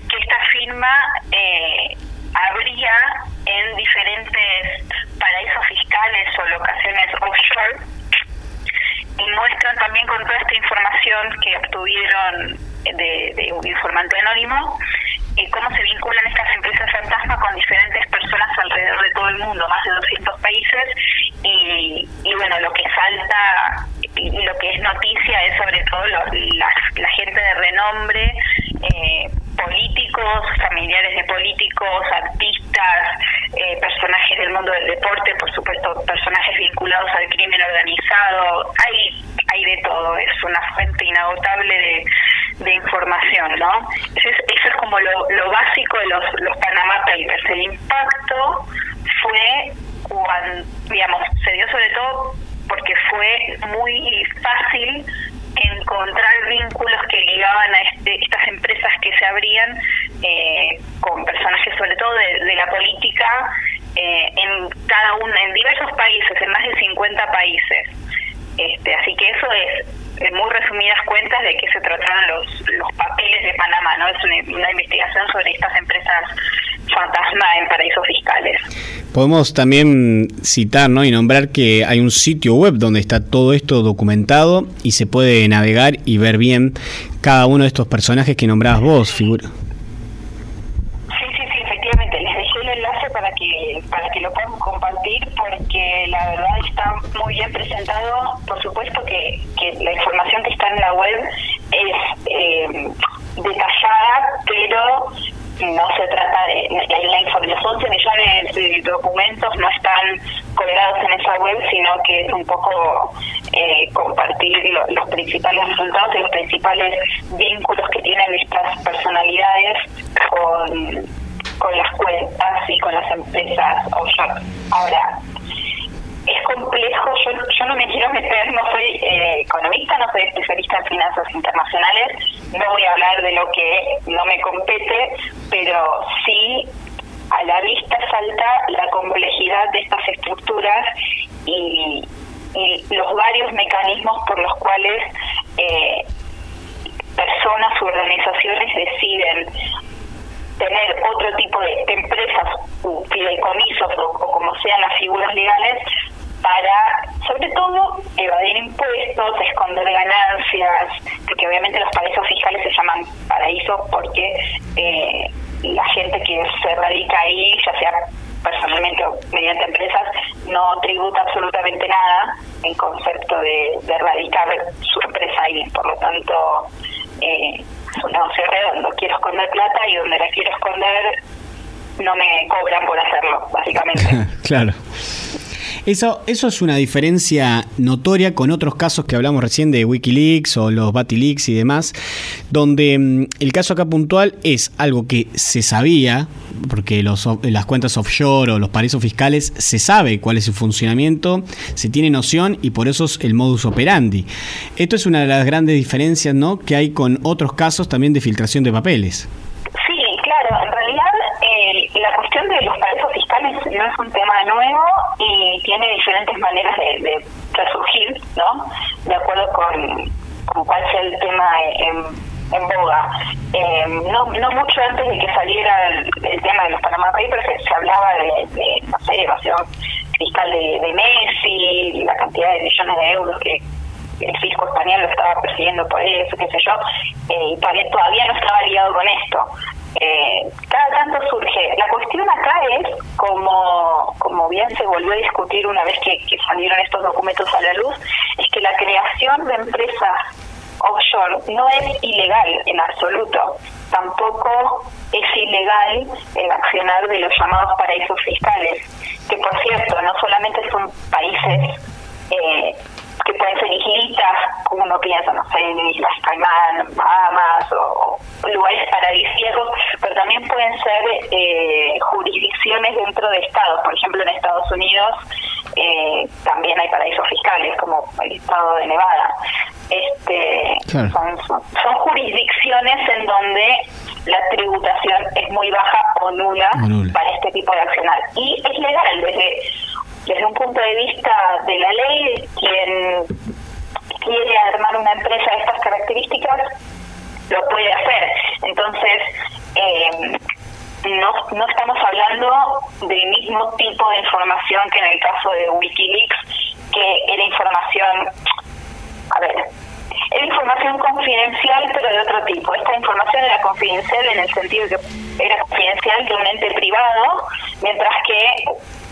que esta firma eh, habría en diferentes paraísos fiscales o locaciones offshore. Y muestran también con toda esta información que obtuvieron de, de un informante anónimo eh, cómo se vinculan estas empresas fantasma con diferentes personas alrededor de todo el mundo, más de 200 países, y, y bueno, lo que salta y lo que es noticia es sobre todo los, la, la gente de renombre, eh, políticos, familiares de políticos, artistas, eh, personajes del mundo del deporte, por supuesto, personajes vinculados al crimen organizado, hay, hay de todo, es una fuente inagotable de, de información, ¿no? Eso es, eso es como lo, lo básico de los, los Panama Papers. El impacto fue cuando, digamos, se dio sobre todo porque fue muy fácil encontrar vínculos que ligaban a este, estas empresas que se abrían eh, con personajes sobre todo de, de la política eh, en cada uno, en diversos países, en más de 50 países. Este, así que eso es, en muy resumidas cuentas, de qué se trataron los, los papeles de Panamá, ¿no? Es una, una investigación sobre estas empresas fantasma en paraísos fiscales. Podemos también citar ¿no? y nombrar que hay un sitio web donde está todo esto documentado y se puede navegar y ver bien cada uno de estos personajes que nombrabas vos, figura. Sí, sí, sí, efectivamente. Les dejé el para que lo puedan compartir porque la verdad está muy bien presentado. Por supuesto que, que la información que está en la web es eh, detallada, pero no se trata de la información, los 11 millones de documentos no están colgados en esa web, sino que es un poco eh, compartir los principales resultados y los principales vínculos que tienen estas personalidades con, cuentas y con las empresas offshore. Ahora, es complejo, yo, yo no me quiero meter, no soy eh, economista, no soy especialista en finanzas internacionales, no voy a hablar de lo que no me compete, pero sí a la vista salta la complejidad de estas estructuras y, los varios mecanismos por los cuales eh, personas u organizaciones deciden tener otro tipo de empresas u fideicomisos o, o, como sean las figuras legales para, sobre todo, evadir impuestos, esconder ganancias, porque obviamente los paraísos fiscales se llaman paraísos porque eh, la gente que se radica ahí, ya sea personalmente o mediante empresas, no tributa absolutamente nada en concepto de, de radicar su empresa ahí. Por lo tanto, eh, un negocio redondo. Quiero esconder plata y donde la quiero esconder no me cobran por hacerlo, básicamente. claro. Eso, eso es una diferencia notoria con otros casos que hablamos recién de Wikileaks o los Batileaks y demás, donde mm, el caso acá puntual es algo que se sabía, porque los, las cuentas offshore o los paraísos fiscales se sabe cuál es su funcionamiento, se tiene noción y por eso es el modus operandi. Esto es una de las grandes diferencias ¿no? que hay con otros casos también de filtración de papeles. Sí, claro, en realidad eh, la cuestión de los paraísos fiscales no es un tema nuevo y tiene diferentes maneras de, de resurgir, ¿no? De acuerdo con, cuál sea el tema en, en boga. Eh, no, no mucho antes de que saliera el, el tema de los Panama Papers se, se hablaba de, de, no sé, evasión fiscal de, de Messi, la cantidad de millones de euros que el fisco español lo estaba persiguiendo por eso, qué sé yo, eh, y todavía no estaba ligado con esto. Eh, cada tanto surge. La cuestión acá es, como, como bien se volvió a discutir una vez que, salieron estos documentos a la luz, es que la creación de empresas offshore no es ilegal en absoluto. Tampoco es ilegal el accionar de los llamados paraísos fiscales, que por cierto no solamente son países eh, que pueden ser islitas, como uno piensa, no sé, en Islas Caimán, Bahamas o, o lugares paradisíacos, pero también pueden ser eh, jurisdicciones dentro de estados. Por ejemplo, en Estados Unidos eh, también hay paraísos fiscales, como el estado de Nevada. Este, Claro. son, son, son jurisdicciones en donde la tributación es muy baja o nula, O nula. para este tipo de accionar. Y es legal desde desde un punto de vista de la ley, quien quiere armar una empresa de estas características lo puede hacer. Entonces, eh, no, no estamos hablando del mismo tipo de información que en el caso de Wikileaks, que era información, a ver, era información confidencial, pero de otro tipo. Esta información era confidencial en el sentido de que era confidencial de un ente privado, mientras que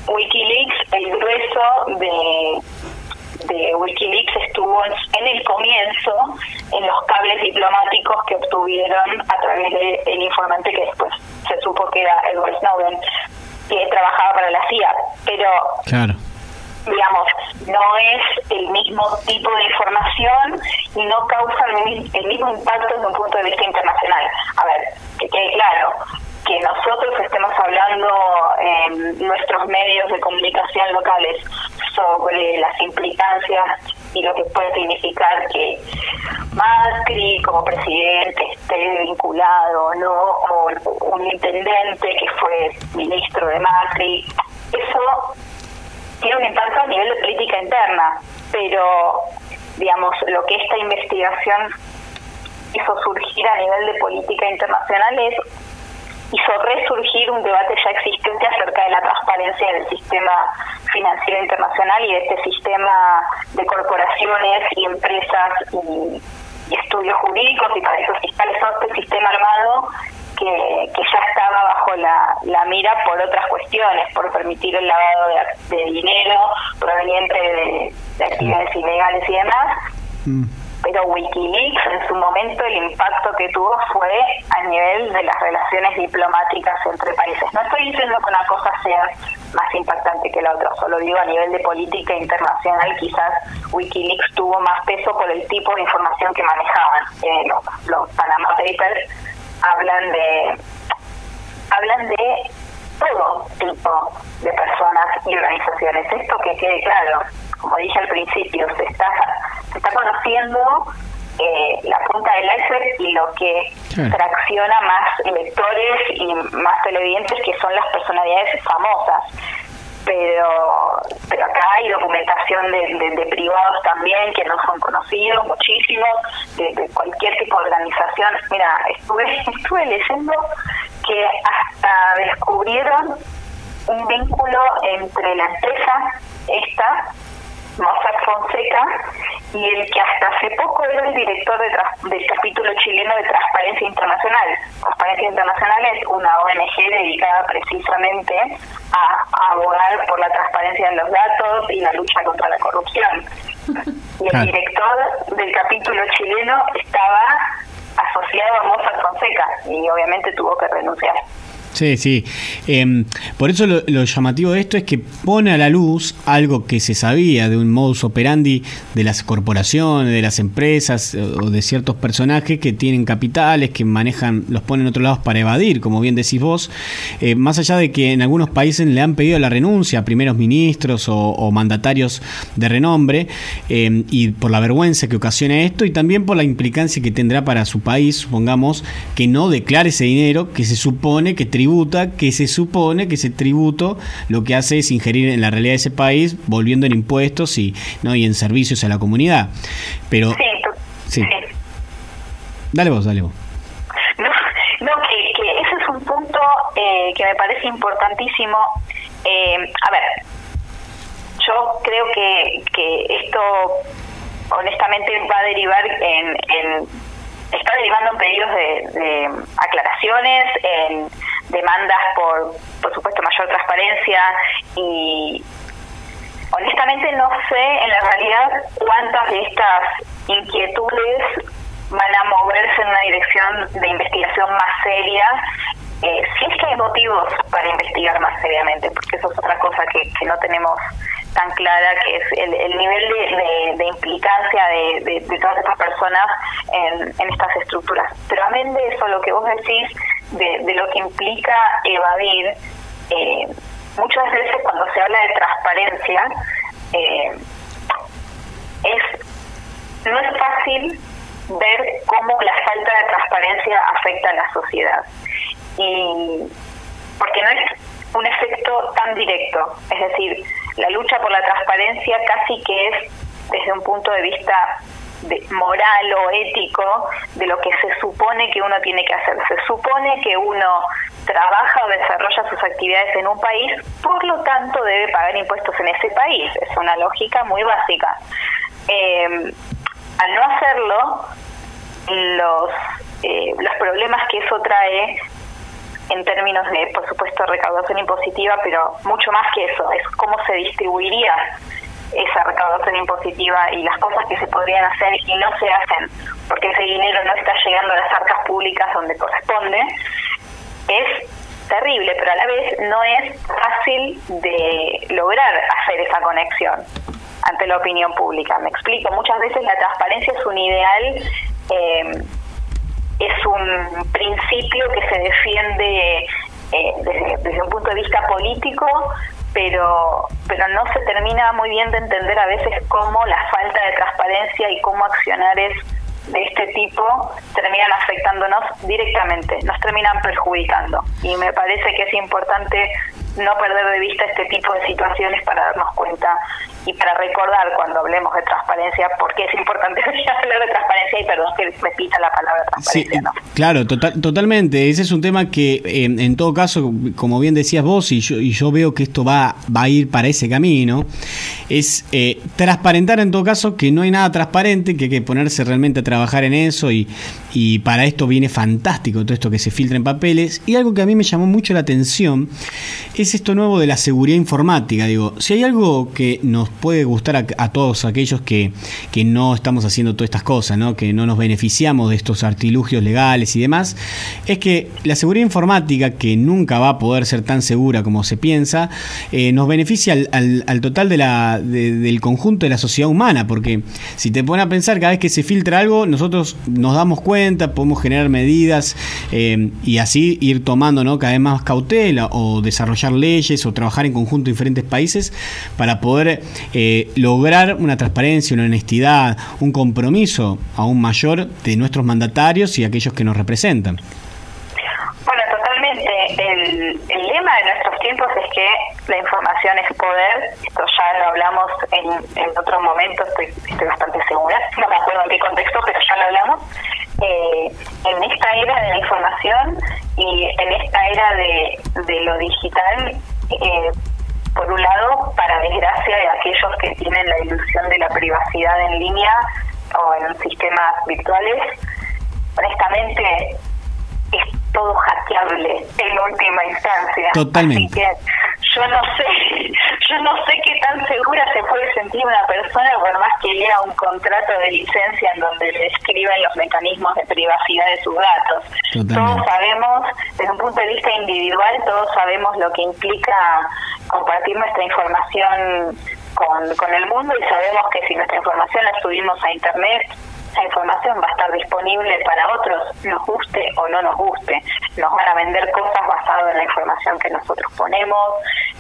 Wikileaks, el grueso de, de Wikileaks estuvo en, el comienzo en los cables diplomáticos que obtuvieron a través del informante que después se supo que era Edward Snowden, que trabajaba para la CIA. Pero Claro. digamos, no es el mismo tipo de información y no causa el mismo impacto desde un punto de vista internacional. A ver, que quede claro, que nosotros estemos hablando medios de comunicación locales sobre las implicancias y lo que puede significar que Macri como presidente esté vinculado no o un intendente que fue ministro de Macri. Eso tiene un impacto a nivel de política interna, pero digamos, lo que esta investigación hizo surgir a nivel de política internacional es hizo resurgir un debate ya existente acerca de la transparencia del sistema financiero internacional y de este sistema de corporaciones y empresas y, estudios jurídicos y paraísos fiscales, todo este sistema armado que, que ya estaba bajo la, la, mira por otras cuestiones, por permitir el lavado de, dinero proveniente de, de actividades ilegales y demás. Mm pero Wikileaks en su momento el impacto que tuvo fue a nivel de las relaciones diplomáticas entre países. No estoy diciendo que una cosa sea más impactante que la otra, solo digo a nivel de política internacional quizás Wikileaks tuvo más peso por el tipo de información que manejaban. Eh, los, Panama Papers hablan de hablan de todo tipo de personas y organizaciones. Esto que quede claro, como dije al principio, se está se está conociendo eh, la punta del iceberg y lo que tracciona más electores y más televidentes que son las personalidades famosas pero pero acá hay documentación de, privados también que no son conocidos muchísimos de, cualquier tipo de organización. Mira estuve estuve leyendo que hasta descubrieron un vínculo entre la empresa esta Mossack Fonseca y el que hasta hace poco era el director del capítulo chileno de Transparencia Internacional. Transparencia Internacional es una ONG dedicada precisamente a, abogar por la transparencia de los datos y la lucha contra la corrupción. Y el director del capítulo chileno estaba asociado a Mossack Fonseca y obviamente tuvo que renunciar. Sí, sí. Em, por eso lo, llamativo de esto es que pone a la luz algo que se sabía de un modus operandi de las corporaciones, de las empresas o de ciertos personajes que tienen capitales, que manejan, los ponen en otros lados para evadir, como bien decís vos. Eh, más allá de que en algunos países le han pedido la renuncia a primeros ministros o, mandatarios de renombre, em, y por la vergüenza que ocasiona esto, y también por la implicancia que tendrá para su país, supongamos, que no declare ese dinero que se supone que tributa que se supone que ese tributo lo que hace es ingerir en la realidad de ese país, volviendo en impuestos y, ¿no? y en servicios a la comunidad. Pero. Sí, Dale vos, dale vos. No, que, ese es un punto eh, que me parece importantísimo. Eh, a ver, yo creo que, que esto honestamente va a derivar en, en está derivando en pedidos de, de aclaraciones, en demandas por, por supuesto, mayor transparencia y honestamente no sé en la realidad cuántas de estas inquietudes van a moverse en una dirección de investigación más seria, eh, si es que hay motivos para investigar más seriamente, porque eso es otra cosa que, que no tenemos tan clara, que es el, el nivel de, de, implicancia de, todas estas personas en, en estas estructuras. Pero amén de eso, lo que vos decís, de, lo que implica evadir, eh, muchas veces cuando se habla de transparencia, eh, es no es fácil ver cómo la falta de transparencia afecta a la sociedad. Y porque no es un efecto tan directo, es decir, la lucha por la transparencia casi que es desde un punto de vista de moral o ético de lo que se supone que uno tiene que hacer. Se supone que uno trabaja o desarrolla sus actividades en un país, por lo tanto debe pagar impuestos en ese país. Es una lógica muy básica. Eh, al no hacerlo, los, eh, los problemas que eso trae en términos de, por supuesto, recaudación impositiva, pero mucho más que eso, es cómo se distribuiría esa recaudación impositiva y las cosas que se podrían hacer y no se hacen porque ese dinero no está llegando a las arcas públicas donde corresponde, es terrible, pero a la vez no es fácil de lograr hacer esa conexión ante la opinión pública. Me explico, muchas veces la transparencia es un ideal, eh, es un principio que se defiende eh, desde, desde un punto de vista político, pero, pero no se termina muy bien de entender a veces cómo la falta de transparencia y cómo accionares de este tipo terminan afectándonos directamente, nos terminan perjudicando. Y me parece que es importante no perder de vista este tipo de situaciones para darnos cuenta y para recordar cuando hablemos de transparencia, porque es importante hablar de transparencia y perdón que repita la palabra transparencia. ¿no? Claro, total, totalmente. Ese es un tema que en todo caso, como bien decías vos, y yo, y yo veo que esto va, va a ir para ese camino, es eh, transparentar en todo caso que no hay nada transparente, que hay que ponerse realmente a trabajar en eso y, y para esto viene fantástico todo esto que se filtra en papeles. Y algo que a mí me llamó mucho la atención es esto nuevo de la seguridad informática. Digo, si hay algo que nos puede gustar a, todos aquellos que, que, no estamos haciendo todas estas cosas, ¿no? que no nos beneficiamos de estos artilugios legales y demás, es que la seguridad informática, que nunca va a poder ser tan segura como se piensa, eh, nos beneficia al, al, total de la, del conjunto de la sociedad humana, porque si te pones a pensar, cada vez que se filtra algo, nosotros nos damos cuenta, podemos generar medidas eh, y así ir tomando ¿no? cada vez más cautela o desarrollar leyes o trabajar en conjunto en diferentes países para poder eh, lograr una transparencia, una honestidad, un compromiso aún mayor de nuestros mandatarios y aquellos que nos representan. Bueno, totalmente. El, lema de nuestros tiempos es que la información es poder. Esto ya lo hablamos en, en otro momento, estoy, estoy bastante segura. No me acuerdo en qué contexto, pero ya lo hablamos. Eh, en esta era de la información y en esta era de, de lo digital, eh, por un lado, para desgracia de aquellos que tienen la ilusión de la privacidad en línea o en sistemas virtuales, honestamente es todo hackeable en última instancia. Totalmente. Así que yo no sé, yo no sé qué tan segura se puede sentir una persona por más que lea un contrato de licencia en donde le escriben los mecanismos de privacidad de sus datos. Todos sabemos, desde un punto de vista individual, todos sabemos lo que implica compartir nuestra información con, con el mundo y sabemos que si nuestra información la subimos a Internet, esa información va a estar disponible para otros, nos guste o no nos guste. Nos van a vender cosas basadas en la información que nosotros ponemos,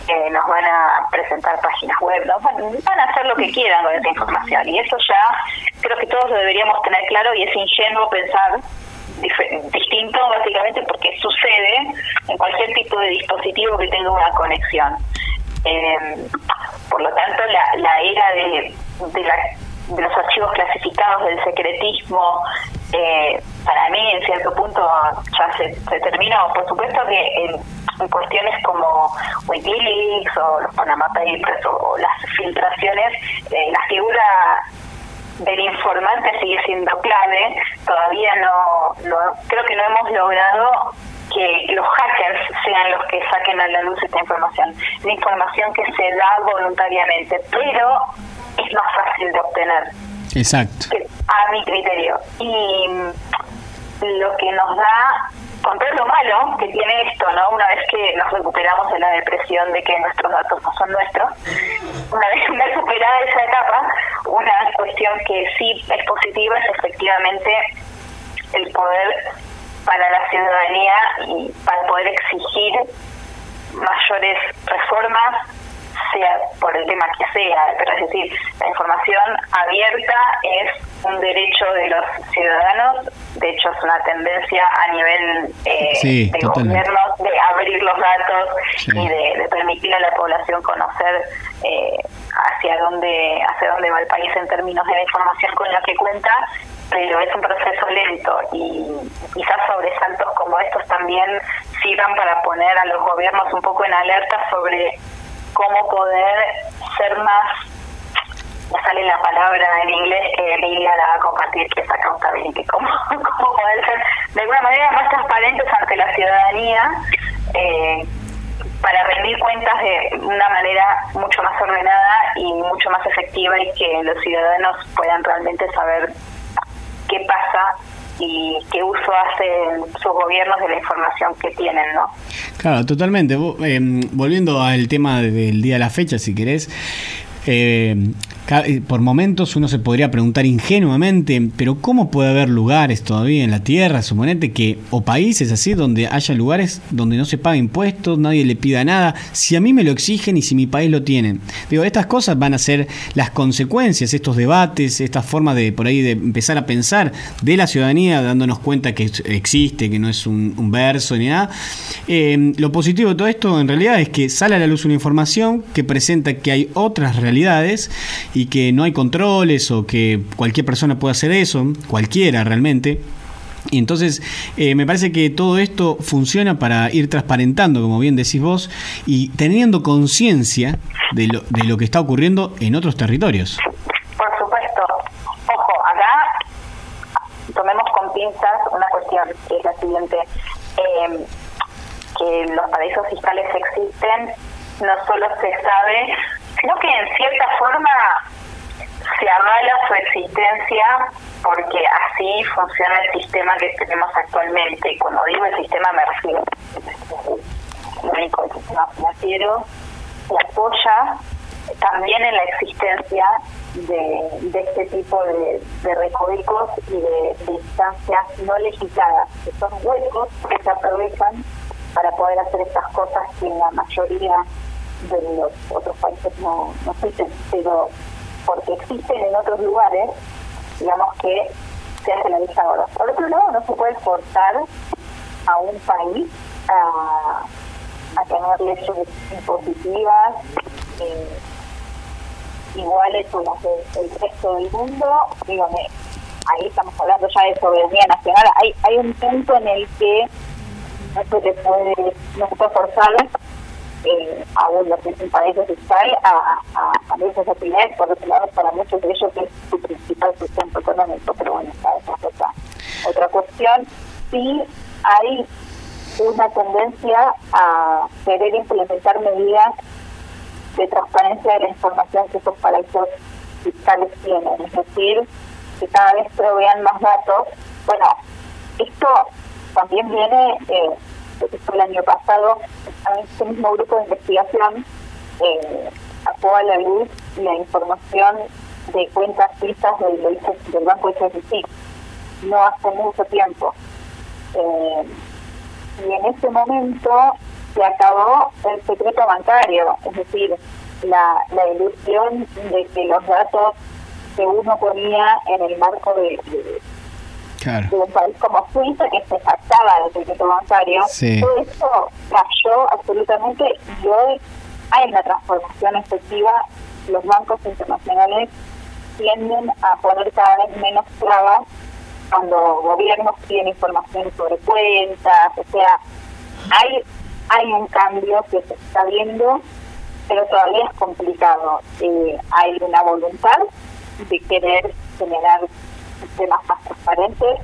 eh, nos van a presentar páginas web, nos van, a hacer lo que quieran con esa información. Y eso ya creo que todos lo deberíamos tener claro y es ingenuo pensar distinto básicamente porque sucede en cualquier tipo de dispositivo que tenga una conexión. Eh, por lo tanto, la, la era de la de los archivos clasificados, del secretismo, eh, para mí en cierto punto ya se, se terminó. Por supuesto que en, cuestiones como Wikileaks o los Panama Papers o, las filtraciones, eh, la figura del informante sigue siendo clave. Todavía no, no, creo que no hemos logrado que los hackers sean los que saquen a la luz esta información. La información que se da voluntariamente, pero es más fácil de obtener. Exacto. A mi criterio. Y lo que nos da, con todo lo malo que tiene esto, ¿no? Una vez que nos recuperamos de la depresión de que nuestros datos no son nuestros, una vez una superada esa etapa, una cuestión que sí es positiva es efectivamente el poder para la ciudadanía y para poder exigir mayores reformas sea por el tema que sea, pero es decir, la información abierta es un derecho de los ciudadanos, de hecho es una tendencia a nivel eh, de gobiernos de abrir los datos y de, permitir a la población conocer eh, hacia dónde hacia dónde va el país en términos de la información con la que cuenta, pero es un proceso lento y quizás sobresaltos como estos también sirvan para poner a los gobiernos un poco en alerta sobre cómo poder ser más, sale la palabra en inglés que Lilia la va a compartir, que es accountability, cómo, cómo poder ser de alguna manera más transparentes ante la ciudadanía. Eh, para rendir cuentas de una manera mucho más ordenada y mucho más efectiva y que los ciudadanos puedan realmente saber qué pasa y qué uso hacen sus gobiernos de la información que tienen, ¿no? Claro, totalmente. Eh, volviendo al tema del día de la fecha, si querés, eh, por momentos uno se podría preguntar ingenuamente, pero ¿cómo puede haber lugares todavía en la Tierra, suponete que, o países así, donde haya lugares donde no se paga impuestos, nadie le pida nada, si a mí me lo exigen y si mi país lo tiene? Digo, estas cosas van a ser las consecuencias, estos debates, esta forma de por ahí de empezar a pensar de la ciudadanía, dándonos cuenta que existe, que no es un, verso ni nada. Eh, lo positivo de todo esto en realidad es que sale a la luz una información que presenta que hay otras realidades y que no hay controles o que cualquier persona puede hacer eso, cualquiera realmente. Y entonces eh, me parece que todo esto funciona para ir transparentando, como bien decís vos, y teniendo conciencia de lo, de lo que está ocurriendo en otros territorios. Por supuesto. Ojo, acá tomemos con pinzas una cuestión que es la siguiente. Eh, que los paraísos fiscales existen, no solo se sabe, sino que en cierta forma se avala su existencia porque así funciona el sistema que tenemos actualmente. Y cuando digo el sistema me refiero único sistema financiero que apoya también en la existencia de, este tipo de, de y de, instancias no legisladas, que son huecos que se aprovechan para poder hacer estas cosas que la mayoría de los otros países no, no existen, pero porque existen en otros lugares, digamos que se hace la vista ahora. Por otro lado, no se puede forzar a un país a, a tener leyes impositivas eh, iguales con las del resto del mundo. Dígame, ahí estamos hablando ya de soberanía nacional. Hay, hay un punto en el que no se le puede, no se puede forzar eh, aún lo que fiscal a, a, a esas actividades, por otro lado, para muchos de ellos es su principal sustento económico, pero bueno, esa es otra, otra cuestión. Sí hay una tendencia a querer implementar medidas de transparencia de la información que esos paraísos fiscales tienen, es decir, que cada vez provean más datos. Bueno, esto también viene, eh, el año pasado, este mismo grupo de investigación eh, sacó a la luz la información de cuentas suizas del, del Banco HSBC, no hace mucho tiempo. Eh, y en ese momento se acabó el secreto bancario, es decir, la, ilusión de que los datos que uno ponía en el marco de un país como Suiza, que se jactaba del secreto bancario, todo eso cayó absolutamente y hoy hay una transformación efectiva. Los bancos internacionales tienden a poner cada vez menos trabas cuando gobiernos piden información sobre cuentas, o sea, hay, hay un cambio que se está viendo, pero todavía es complicado. Eh, hay una voluntad de querer generar sistemas más transparentes,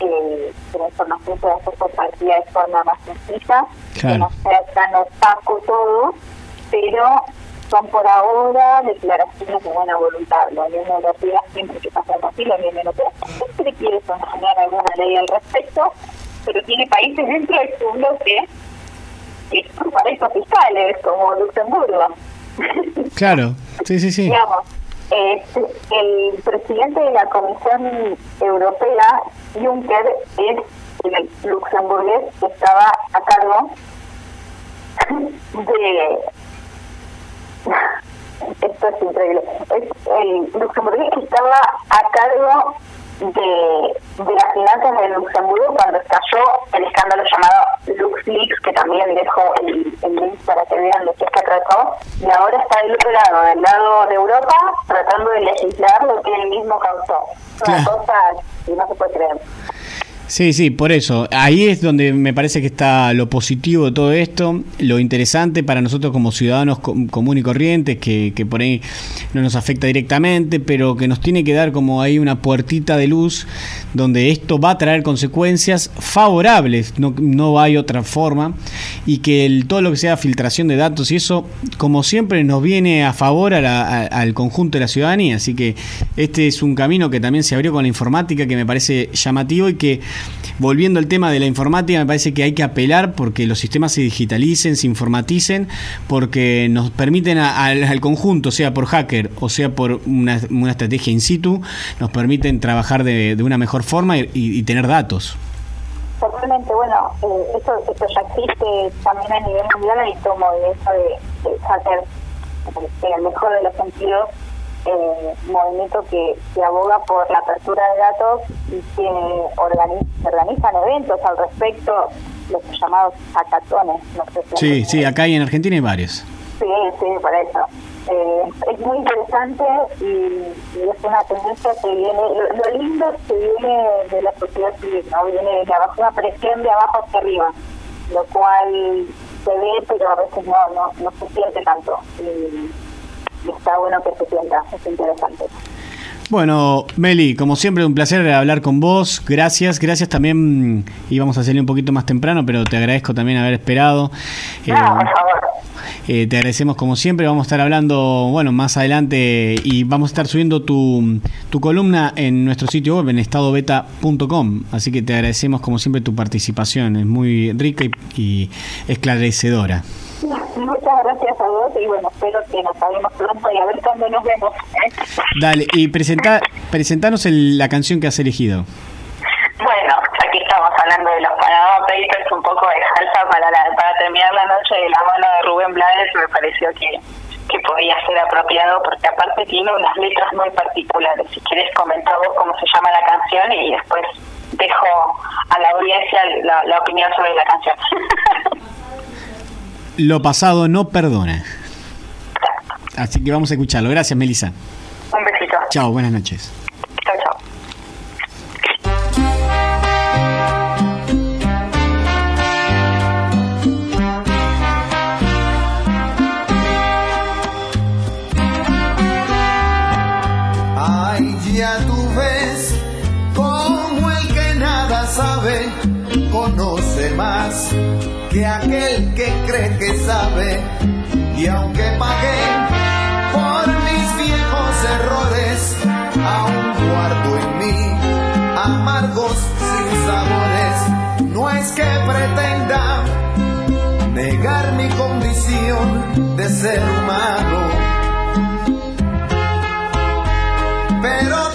eh, que la información pueda ser compartida de forma más sencilla, que no sea tan opaco todo, pero son por ahora declaraciones de buena voluntad. La Unión Europea siempre que pasa algo así, la Unión Europea siempre quiere sancionar alguna ley al respecto, pero tiene países dentro de su bloque que son paraísos fiscales, como Luxemburgo. Claro, sí, sí, sí. Digamos, eh, el presidente de la Comisión Europea, Juncker, es el luxemburgués que estaba a cargo de... Esto es increíble. Es el luxemburgués que estaba a cargo de, de las finanzas de Luxemburgo cuando estalló el escándalo llamado LuxLeaks, que también dejó el, el link para que vean de qué se trató, y ahora está del otro lado, del lado de Europa, tratando de legislar lo que él mismo causó. Una cosa que no se puede creer. Sí, sí, por eso. Ahí es donde me parece que está lo positivo de todo esto, lo interesante para nosotros como ciudadanos común y corrientes, que, que, por ahí no nos afecta directamente, pero que nos tiene que dar como ahí una puertita de luz donde esto va a traer consecuencias favorables, no, no hay otra forma, y que el, todo lo que sea filtración de datos y eso, como siempre, nos viene a favor a la, al conjunto de la ciudadanía. Así que este es un camino que también se abrió con la informática que me parece llamativo y que volviendo al tema de la informática, me parece que hay que apelar porque los sistemas se digitalicen, se informaticen, porque nos permiten a- al, al conjunto, sea por hacker o sea por una, una estrategia in situ, nos permiten trabajar de, una mejor forma y, tener datos. Totalmente, bueno, eh, esto, ya existe también a nivel mundial, hay tomo de eso de, de hacker, en el mejor de los sentidos, eh, movimiento que, que aboga por la apertura de datos y que organizan eventos al respecto, los llamados hackatones. No sé si Sí, sí, acá y en Argentina hay varios. Sí, sí, por eso. Eh, es muy interesante y, y es una tendencia que viene, lo, lo lindo es que viene de la sociedad civil, ¿no? viene de abajo, una presión de abajo hacia arriba, lo cual se ve, pero a veces no, no, no se siente tanto. Y, y está bueno que se sienta, es interesante. Bueno, Meli, como siempre, un placer hablar con vos. Gracias, gracias también. Íbamos a salir un poquito más temprano, pero te agradezco también haber esperado. Eh, eh, te agradecemos como siempre. Vamos a estar hablando, bueno, más adelante y vamos a estar subiendo tu, tu columna en nuestro sitio web, en estadobeta.com. Así que te agradecemos como siempre tu participación. Es muy rica y, y esclarecedora. Muchas gracias a vos y bueno, espero que nos hablemos pronto y a ver cuándo nos vemos. ¿eh? Dale, y presenta, presentanos el- la canción que has elegido. Bueno, aquí estamos hablando de los Panama Papers, un poco de salsa para, la- para terminar la noche de la mano de Rubén Blades, me pareció que, que podía ser apropiado porque aparte tiene unas letras muy particulares. Si quieres comentar vos cómo se llama la canción y después dejo a la audiencia la, la opinión sobre la canción. Lo pasado no perdona. Así que vamos a escucharlo. Gracias, Melissa. un besito. Chao, buenas noches. Chao, chao. Ay, ya tú ves como el que nada sabe conoce más que aquel que cree que sabe. Y aunque pagué por mis viejos errores, aún guardo en mí amargos sin sabores. No es que pretenda negar mi condición de ser humano pero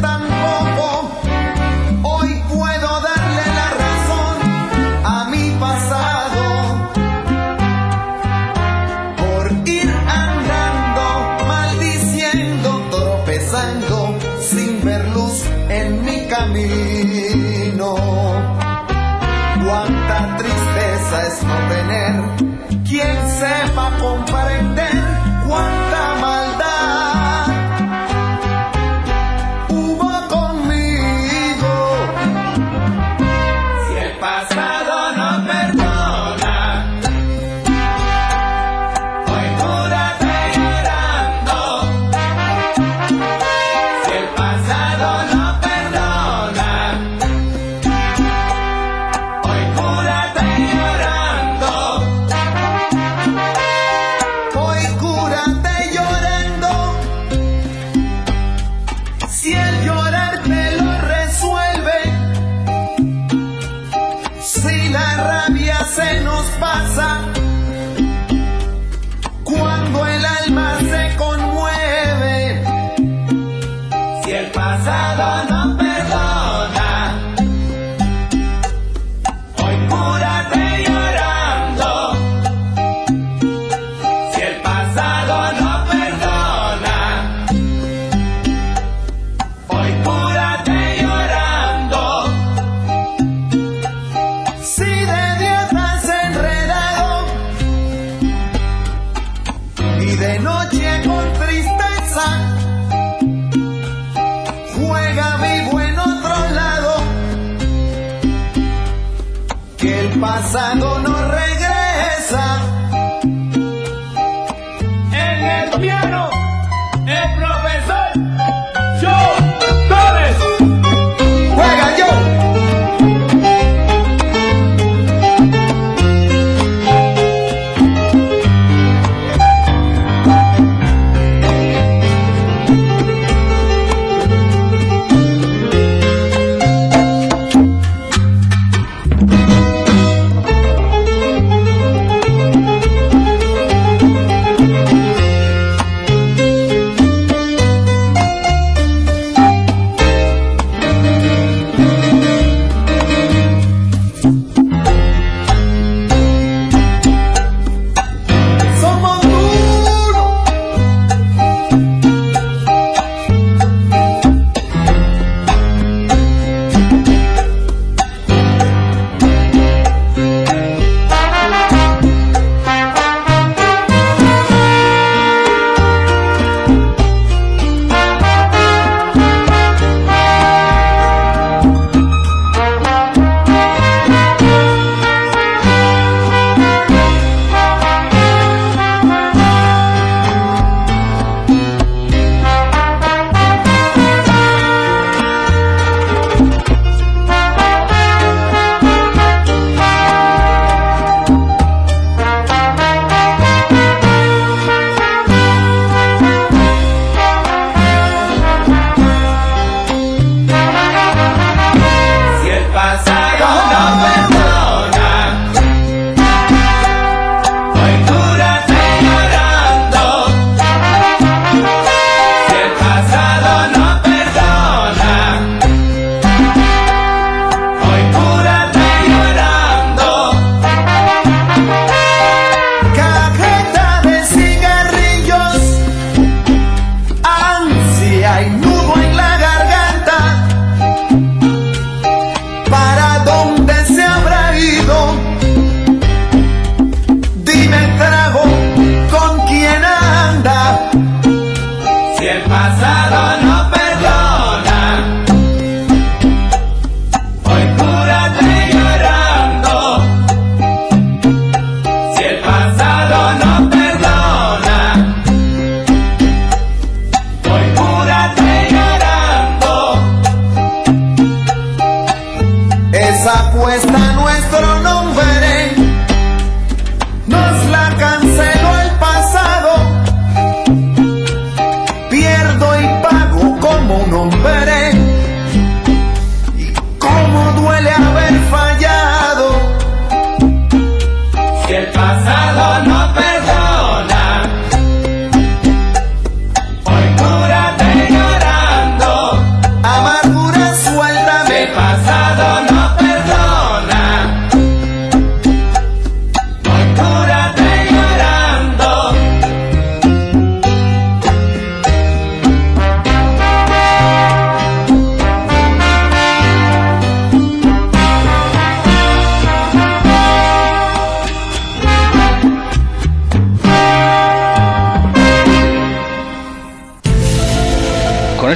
el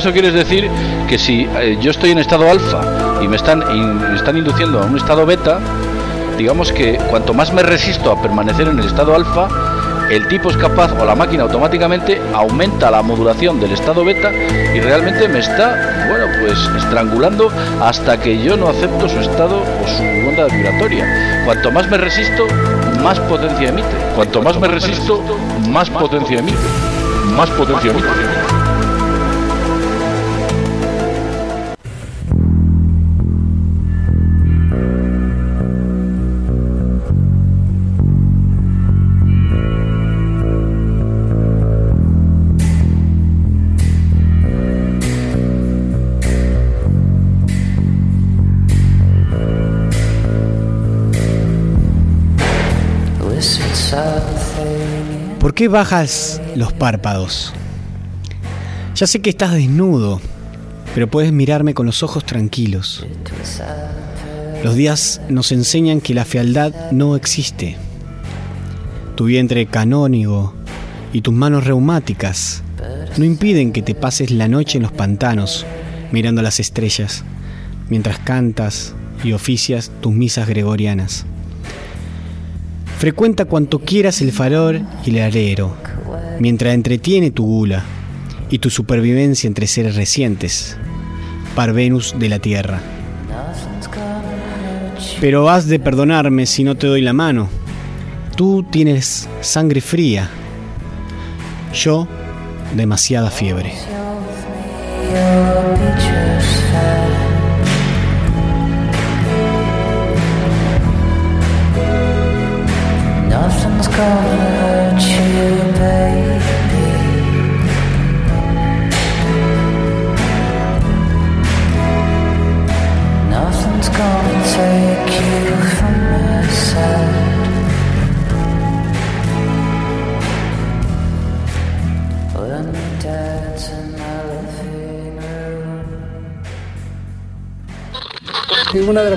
eso quieres decir que si eh, yo estoy en estado alfa y me están, me están induciendo a un estado beta, digamos que cuanto más me resisto a permanecer en el estado alfa, el tipo es capaz o la máquina automáticamente aumenta la modulación del estado beta y realmente me está, bueno, pues estrangulando hasta que yo no acepto su estado o su onda vibratoria. Cuanto más me resisto, más potencia emite. Cuanto más me resisto, más potencia emite. Más potencia emite. Qué bajas los párpados? Ya sé que estás desnudo, pero puedes mirarme con los ojos tranquilos. Los días nos enseñan que la fealdad no existe. Tu vientre canónigo y tus manos reumáticas no impiden que te pases la noche en los pantanos mirando las estrellas, mientras cantas y oficias tus misas gregorianas. Frecuenta cuanto quieras el farol y el alero, mientras entretiene tu gula y tu supervivencia entre seres recientes, Parvenus de la tierra. Pero has de perdonarme si no te doy la mano. Tú tienes sangre fría, yo demasiada fiebre.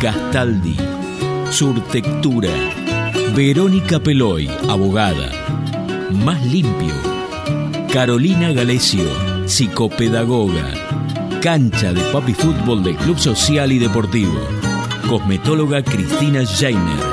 Gastaldi, Surtectura, Verónica Peloy, abogada, Más Limpio, Carolina Galesio, psicopedagoga, Cancha de Papi Fútbol del Club Social y Deportivo, Cosmetóloga Cristina Jainer,